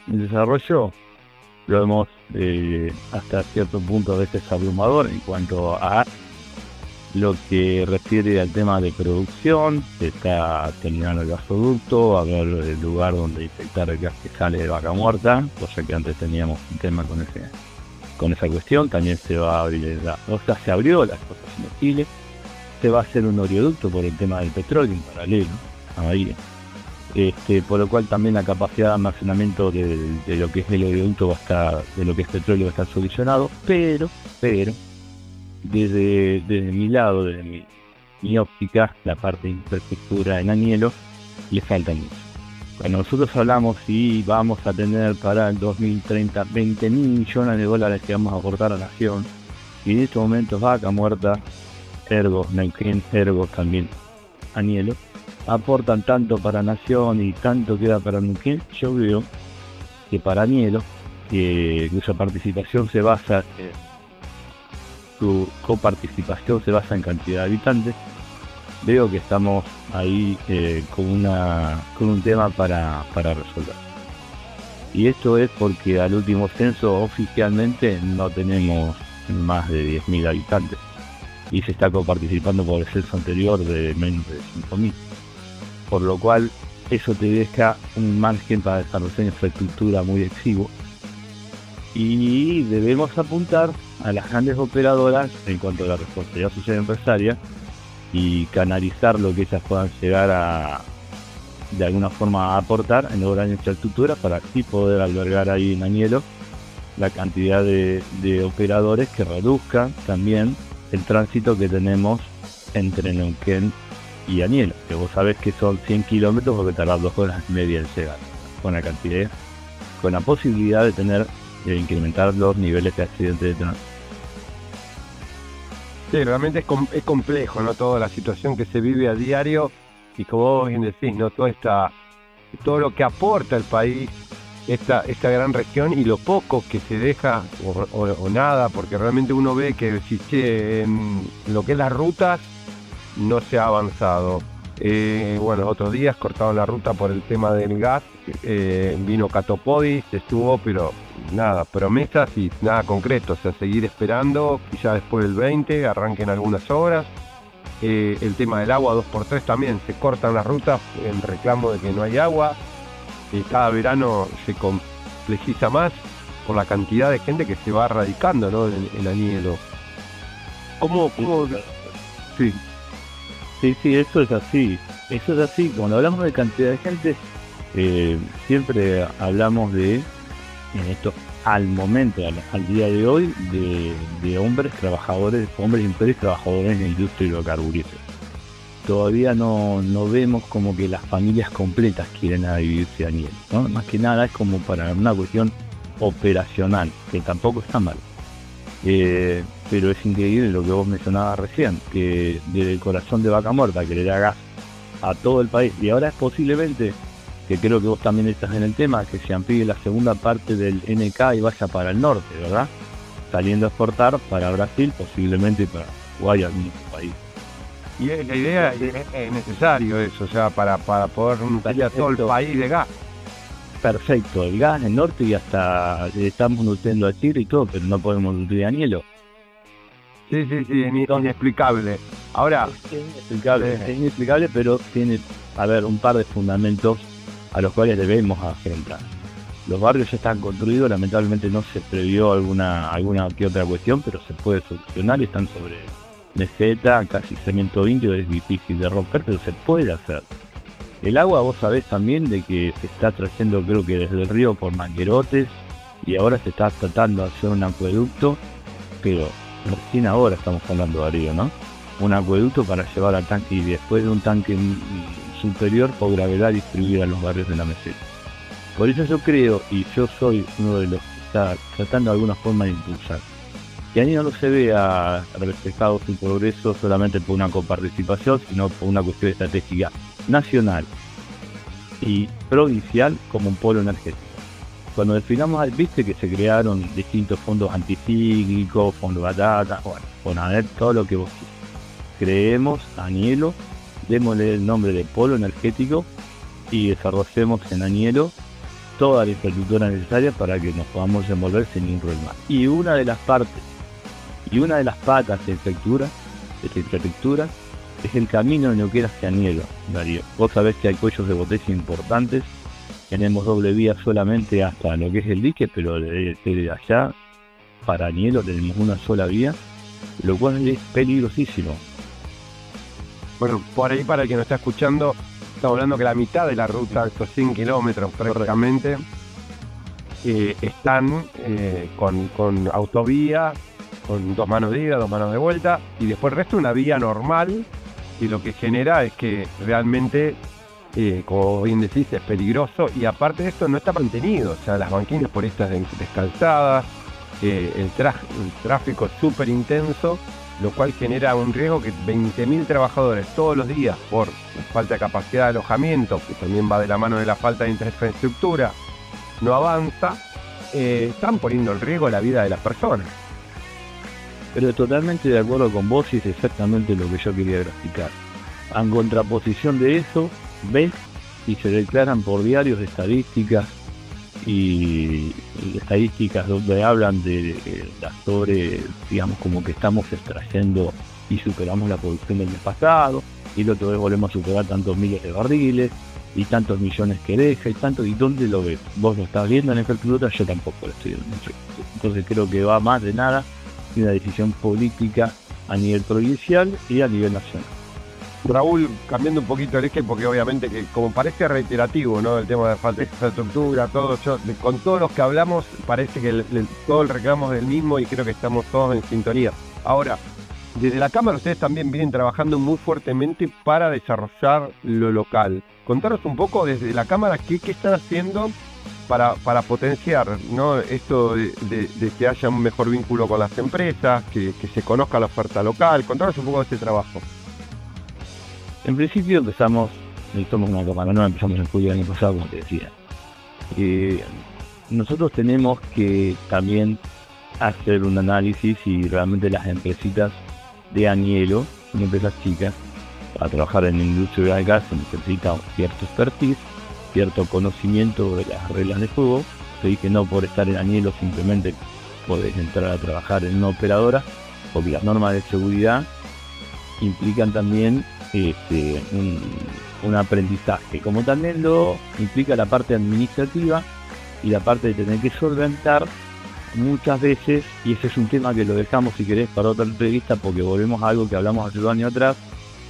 El desarrollo lo vemos eh, hasta cierto punto a veces abrumador en cuanto a lo que refiere al tema de producción, está terminando el gasoducto, a ver el lugar donde infectar el gas que sale de vaca muerta, cosa que antes teníamos un tema con ese con esa cuestión, también se va a abrir la, o sea, se abrió la exportación de Chile, se va a hacer un oleoducto por el tema del petróleo en paralelo, ahí, este, por lo cual también la capacidad de almacenamiento de, de lo que es el oleoducto va a estar, de lo que es petróleo va a estar solucionado, pero, pero, desde, desde mi lado, desde mi, mi óptica, la parte de infraestructura en Anielo, le falta mucho. Cuando nosotros hablamos y vamos a tener para el 2030 20 mil millones de dólares que vamos a aportar a la nación, y en estos momentos vaca muerta, ergo, Neuquén, ergo también, Anielo, aportan tanto para Nación y tanto queda para Neuquén, yo veo que para Anielo, que cuya participación se basa su coparticipación se basa en cantidad de habitantes, veo que estamos ahí eh, con, un tema para, para resolver. Y esto es porque al último censo oficialmente no tenemos más de 10.000 habitantes y se está coparticipando por el censo anterior de menos de 5.000. Por lo cual eso te deja un margen para desarrollar infraestructura muy exiguo y debemos apuntar a las grandes operadoras en cuanto a la responsabilidad social empresaria y canalizar lo que ellas puedan llegar a de alguna forma aportar en lograr infraestructura para así poder albergar ahí en Añelo la cantidad de, de operadores que reduzcan también el tránsito que tenemos entre Neuquén y Añelo, que vos sabés que son 100 kilómetros porque tardás dos horas y media en llegar, con la cantidad, con la posibilidad de tener, de incrementar los niveles de accidentes de tránsito. Sí, realmente es, com- es complejo, ¿no? Toda la situación que se vive a diario y como vos bien decís, ¿no? Toda esta, todo lo que aporta el país, esta, esta gran región y lo poco que se deja o, nada, porque realmente uno ve que si en lo que es las rutas no se ha avanzado. Eh, bueno, otros días cortaron la ruta por el tema del gas, eh, vino Catopodis, estuvo, pero nada, promesas y nada concreto, o sea, seguir esperando, quizá después del 20 arranquen algunas obras. Eh, el tema del agua 2x3 también, se cortan las rutas en reclamo de que no hay agua. Eh, cada verano se complejiza más por la cantidad de gente que se va radicando ¿no? en, en Anielo. ¿Cómo, cómo- Sí, Sí, sí, eso es así. Eso es así. Cuando hablamos de cantidad de gente, eh, siempre hablamos de, en esto, al momento, al, día de hoy, de, hombres trabajadores, hombres y mujeres trabajadores en la industria hidrocarburífera. Todavía no, no vemos como que las familias completas quieren a vivirse a nivel. ¿no? Más que nada es como para una cuestión operacional, que tampoco está mal. Eh, pero es increíble lo que vos mencionabas recién, que desde el corazón de Vaca Muerta, que le da gas a todo el país, y ahora es posiblemente, que creo que vos también estás en el tema, que se amplíe la segunda parte del NK y vaya para el norte, ¿verdad? Saliendo a exportar para Brasil, posiblemente para Uruguay, algún otro país. y es- la idea es, es necesario eso, o sea, para, para poder nutrir a todo el país de gas. Perfecto, el gas en el norte y hasta estamos nutriendo a Chile y todo, pero no podemos nutrir a Nielo. Sí, sí, sí, in- inexplicable. Ahora, Es inexplicable, Sí. es inexplicable, pero tiene, a ver, un par de fundamentos a los cuales debemos afrontar. los barrios ya están construidos, lamentablemente no se previó alguna, alguna que otra cuestión, pero se puede solucionar, están sobre meseta, casi cemento índigo, es difícil de romper, pero se puede hacer. El agua, vos sabés también de que se está trayendo, creo que desde el río por manguerotes, y ahora se está tratando de hacer un acueducto, pero recién ahora estamos hablando de río, ¿no? Un acueducto para llevar al tanque y después de un tanque superior por gravedad distribuir a los barrios de la meseta. Por eso yo creo, y yo soy uno de los que está tratando de alguna forma de impulsar, que ahí no se vea reflejado su progreso solamente por una coparticipación, sino por una cuestión estratégica nacional y provincial como un polo energético. Cuando definamos, viste que se crearon distintos fondos anticíclicos, fondos batata, bueno, ver todo lo que vos quieras. Creemos, Anielo, démosle el nombre de polo energético y desarrollemos en Anielo toda la infraestructura necesaria para que nos podamos desenvolver sin ningún problema. Y una de las partes y una de las patas de infraestructura, de infraestructura es el camino de Neuquén hacia Anielo, Darío. Vos sabés que hay cuellos de botella importantes, tenemos doble vía solamente hasta lo que es el dique, pero desde allá para Anielo tenemos una sola vía, lo cual es peligrosísimo. Bueno, por ahí para el que nos está escuchando, estamos hablando que la mitad de la ruta, estos 100 kilómetros prácticamente, eh, están eh, con, con autovía, con dos manos de ida, dos manos de vuelta, y después el resto una vía normal y lo que genera es que realmente, eh, como bien decís, es peligroso y aparte de esto no está mantenido, o sea, las banquinas por estas descalzadas, eh, el, tráfico súper intenso, lo cual genera un riesgo que 20.000 trabajadores todos los días por falta de capacidad de alojamiento, que también va de la mano de la falta de infraestructura, no avanza, eh, están poniendo en riesgo la vida de las personas. Pero totalmente de acuerdo con vos y es exactamente lo que yo quería graficar. En contraposición de eso, ves y se declaran por diarios estadísticas y, estadísticas donde hablan de, sobre, digamos, como que estamos extrayendo y superamos la producción del mes pasado, y lo otro vez volvemos a superar tantos miles de barriles, y tantos millones que deja, y tanto, ¿y dónde lo ves? Vos lo estás viendo en el calculador, yo tampoco lo estoy viendo. Entonces creo que va más de nada y una decisión política a nivel provincial y a nivel nacional. Raúl, cambiando un poquito el eje, porque obviamente que como parece reiterativo, ¿no? El tema de falta de infraestructura, todo, con todos los que hablamos, parece que todo el reclamo es del mismo y creo que estamos todos en sintonía. Ahora, desde la Cámara ustedes también vienen trabajando muy fuertemente para desarrollar lo local. Contaros un poco desde la Cámara qué, están haciendo para, para potenciar ¿no? esto de, que haya un mejor vínculo con las empresas, que, se conozca la oferta local. Contanos un poco de este trabajo. En principio empezamos, somos una cámara no empezamos en julio del año pasado, como te decía. Eh, nosotros tenemos que también hacer un análisis y realmente las empresitas de Anielo, son empresas chicas, para trabajar en la industria del gas se necesita cierto expertise cierto conocimiento de las reglas de juego. Te dije no por estar en Anielo simplemente podés entrar a trabajar en una operadora, porque las normas de seguridad implican también este, un, aprendizaje, como también lo implica la parte administrativa y la parte de tener que solventar muchas veces, y ese es un tema que lo dejamos si querés para otra entrevista, porque volvemos a algo que hablamos hace dos años atrás,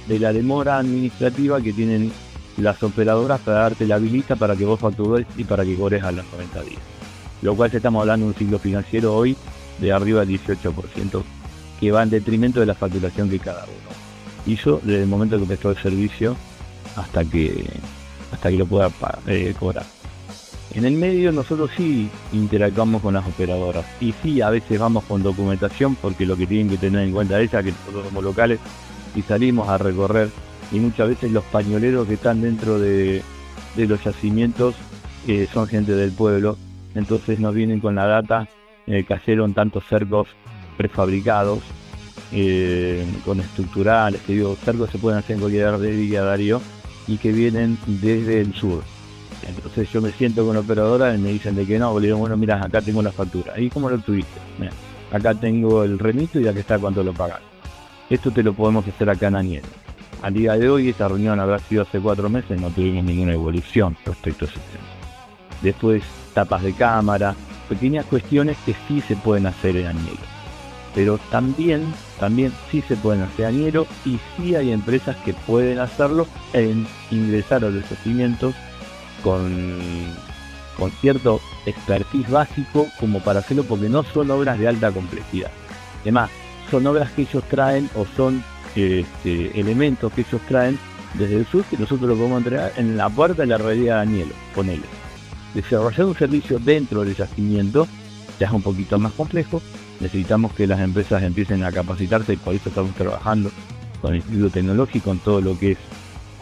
de la demora administrativa que tienen las operadoras para darte la habilita para que vos factures y para que cobres a los 90 días. Lo cual estamos hablando de un ciclo financiero hoy de arriba del 18%, que va en detrimento de la facturación que cada uno hizo desde el momento que prestó el servicio hasta que hasta que lo pueda eh, cobrar. En el medio nosotros sí interactuamos con las operadoras y sí a veces vamos con documentación porque lo que tienen que tener en cuenta es que nosotros somos locales y salimos a recorrer y muchas veces los pañoleros que están dentro de, los yacimientos eh, son gente del pueblo, entonces nos vienen con la data eh, cayeron tantos cercos prefabricados, eh, con estructurales, que digo, cercos se pueden hacer en cualquier día Darío, y que vienen desde el sur. Entonces yo me siento con la operadora y me dicen de que no, le bueno, mira, acá tengo la factura. ¿Y cómo lo tuviste? acá tengo el remito y acá está cuánto lo pagas. Esto te lo podemos hacer acá en Aniel. Al día de hoy, esta reunión habrá sido hace cuatro meses, no tuvimos ninguna evolución respecto a ese tema. Después, tapas de cámara, pequeñas cuestiones que sí se pueden hacer en Añelo. Pero también, también sí se pueden hacer Añelo y sí hay empresas que pueden hacerlo en ingresar a los yacimientos con, con cierto expertise básico como para hacerlo porque no son obras de alta complejidad. Además, son obras que ellos traen o son este, elementos que ellos traen desde el sur que nosotros lo podemos entregar en la puerta de la realidad de Danielo, ponele. Desarrollar un servicio dentro del yacimiento ya es un poquito más complejo. Necesitamos que las empresas empiecen a capacitarse y por eso estamos trabajando con el Instituto Tecnológico en todo lo que es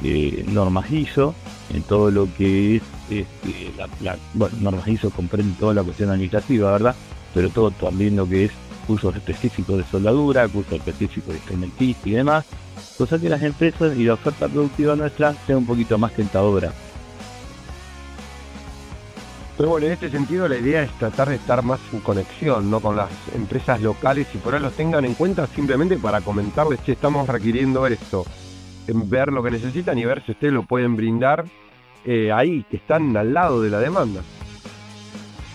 eh, normas ISO, en todo lo que es, este, la, bueno, normas ISO comprende toda la cuestión administrativa, ¿verdad? Pero todo también lo que es cursos específicos de soldadura, cursos específicos de cementista y demás, cosa que las empresas y la oferta productiva nuestra sea un poquito más tentadora. Pero bueno, en este sentido la idea es tratar de estar más en conexión ¿no? con las empresas locales y por ahí los tengan en cuenta simplemente para comentarles que estamos requiriendo esto, en ver lo que necesitan y ver si ustedes lo pueden brindar eh, ahí, que están al lado de la demanda.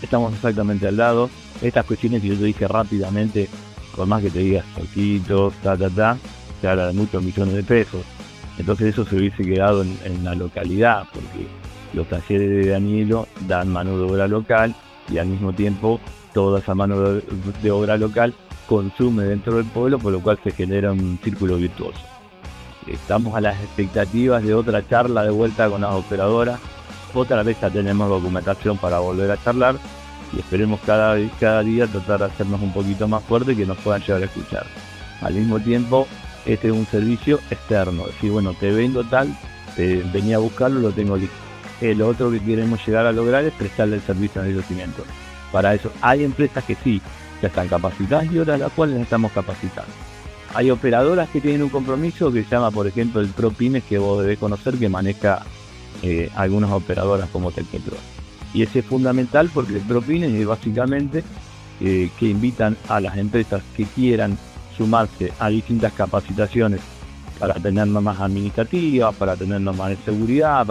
Estamos exactamente al lado, estas cuestiones que yo te dije rápidamente, por más que te digas poquitos, ta, ta, ta, se habla de muchos millones de pesos. Entonces eso se hubiese quedado en, la localidad, porque los talleres de Danilo dan mano de obra local y al mismo tiempo toda esa mano de, obra local consume dentro del pueblo, por lo cual se genera un círculo virtuoso. Estamos a las expectativas de otra charla de vuelta con las operadoras. Otra vez ya tenemos documentación para volver a charlar y esperemos cada, cada día tratar de hacernos un poquito más fuerte y que nos puedan llegar a escuchar. Al mismo tiempo, este es un servicio externo, es decir, bueno, te vendo tal, te venía a buscarlo, lo tengo listo. El otro que queremos llegar a lograr es prestarle el servicio de conocimiento. Para eso hay empresas que sí, ya están capacitadas y otras las cuales estamos capacitando. Hay operadoras que tienen un compromiso que se llama, por ejemplo, el ProPymes, que vos debés conocer, que maneja eh, algunas operadoras como Tecnipro. Y ese es fundamental porque el ProPymes es básicamente eh, que invitan a las empresas que quieran sumarse a distintas capacitaciones para tener normas administrativas, para tener normas de seguridad,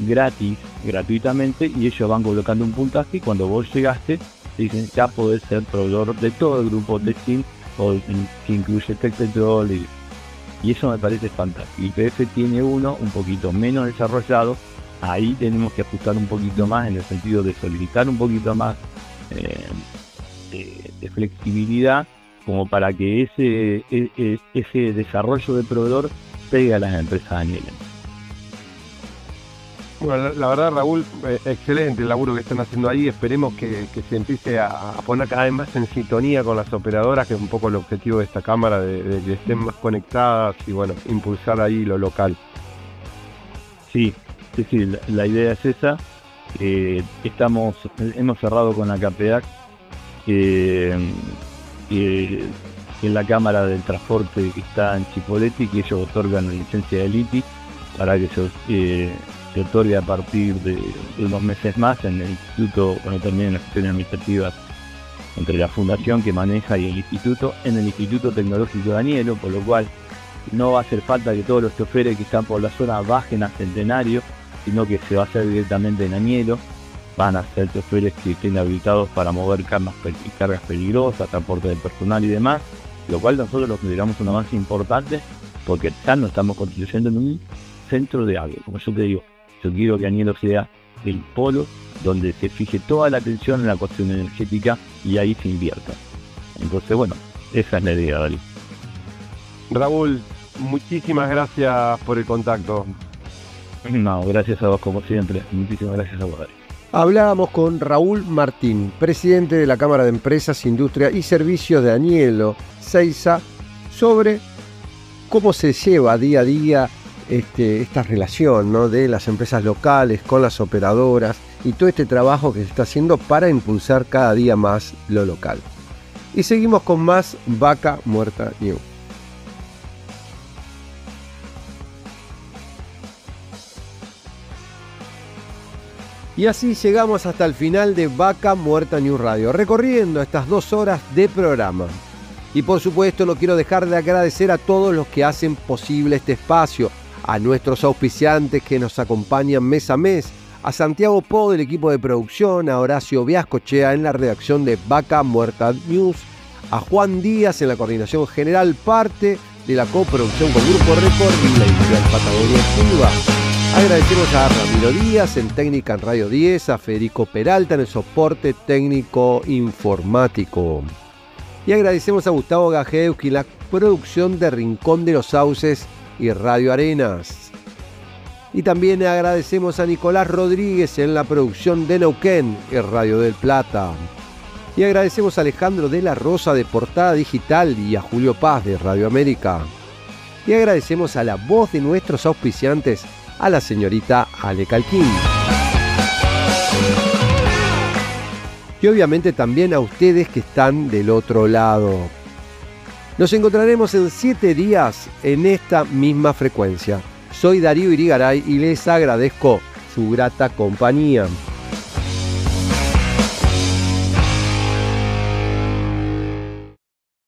gratis, gratuitamente, y ellos van colocando un puntaje y cuando vos llegaste, dicen ya podés ser proveedor de todo el grupo de Steam, o, que incluye Tech Petrol, y, y eso me parece fantástico. Y PF tiene uno un poquito menos desarrollado, ahí tenemos que ajustar un poquito más en el sentido de solicitar un poquito más eh, de, flexibilidad como para que ese, e, e, ese desarrollo de proveedor pegue a las empresas Daniela. Bueno, la, verdad, Raúl, eh, excelente el laburo que están haciendo ahí. Esperemos que, se empiece a, poner cada vez más en sintonía con las operadoras, que es un poco el objetivo de esta cámara, de, que estén más conectadas y, bueno, impulsar ahí lo local. Sí, sí, sí, la, idea es esa. Eh, estamos, hemos cerrado con la CAPEAC que en la Cámara del Transporte que está en Chipoletti, que ellos otorgan la licencia de LITI para que se, eh, se a partir de, unos meses más en el instituto, cuando terminen las cuestiones administrativas entre la fundación que maneja y el instituto, en el Instituto Tecnológico de Danielo, por lo cual no va a hacer falta que todos los choferes que están por la zona bajen a Centenario, sino que se va a hacer directamente en Anielo van a ser choferes que estén habilitados para mover cargas, cargas peligrosas, transporte de personal y demás, lo cual nosotros lo consideramos un avance importante porque ya no estamos construyendo en un centro de agua. Como yo te digo, yo quiero que Anielo sea el polo donde se fije toda la atención en la cuestión energética y ahí se invierta. Entonces, bueno, esa es la idea, Dali. Raúl, muchísimas gracias por el contacto. No, gracias a vos como siempre. Muchísimas gracias a vos, Dali. Hablábamos con Raúl Martín, presidente de la Cámara de Empresas, Industria y Servicios de Anielo, Seiza, sobre cómo se lleva día a día este, esta relación de las empresas locales con las operadoras y todo este trabajo que se está haciendo para impulsar cada día más lo local. Y seguimos con más Vaca Muerta News. Y así llegamos hasta el final de Vaca Muerta New Radio, recorriendo estas dos horas de programa. Y por supuesto no quiero dejar de agradecer a todos los que hacen posible este espacio, a nuestros auspiciantes que nos acompañan mes a mes, a Santiago Po del equipo de producción, a Horacio Viascochea en la redacción de Vaca Muerta News, a Juan Díaz en la coordinación general, parte de la coproducción con Grupo Record y la editorial Patagonia Silva. Agradecemos a Ramiro Díaz en técnica en Radio 10, a Federico Peralta en el soporte técnico informático. Y agradecemos a Gustavo Gajewski en la producción de Rincón de los Sauces y Radio Arenas. Y también agradecemos a Nicolás Rodríguez en la producción de Neuquén y Radio del Plata. Y agradecemos a Alejandro de la Rosa de Portada Digital y a Julio Paz de Radio América. Y agradecemos a la voz de nuestros auspiciantes, a la señorita Ale Calquín. Y obviamente también a ustedes que están del otro lado. Nos encontraremos en 7 días en esta misma frecuencia. Soy Darío Irigaray y les agradezco su grata compañía.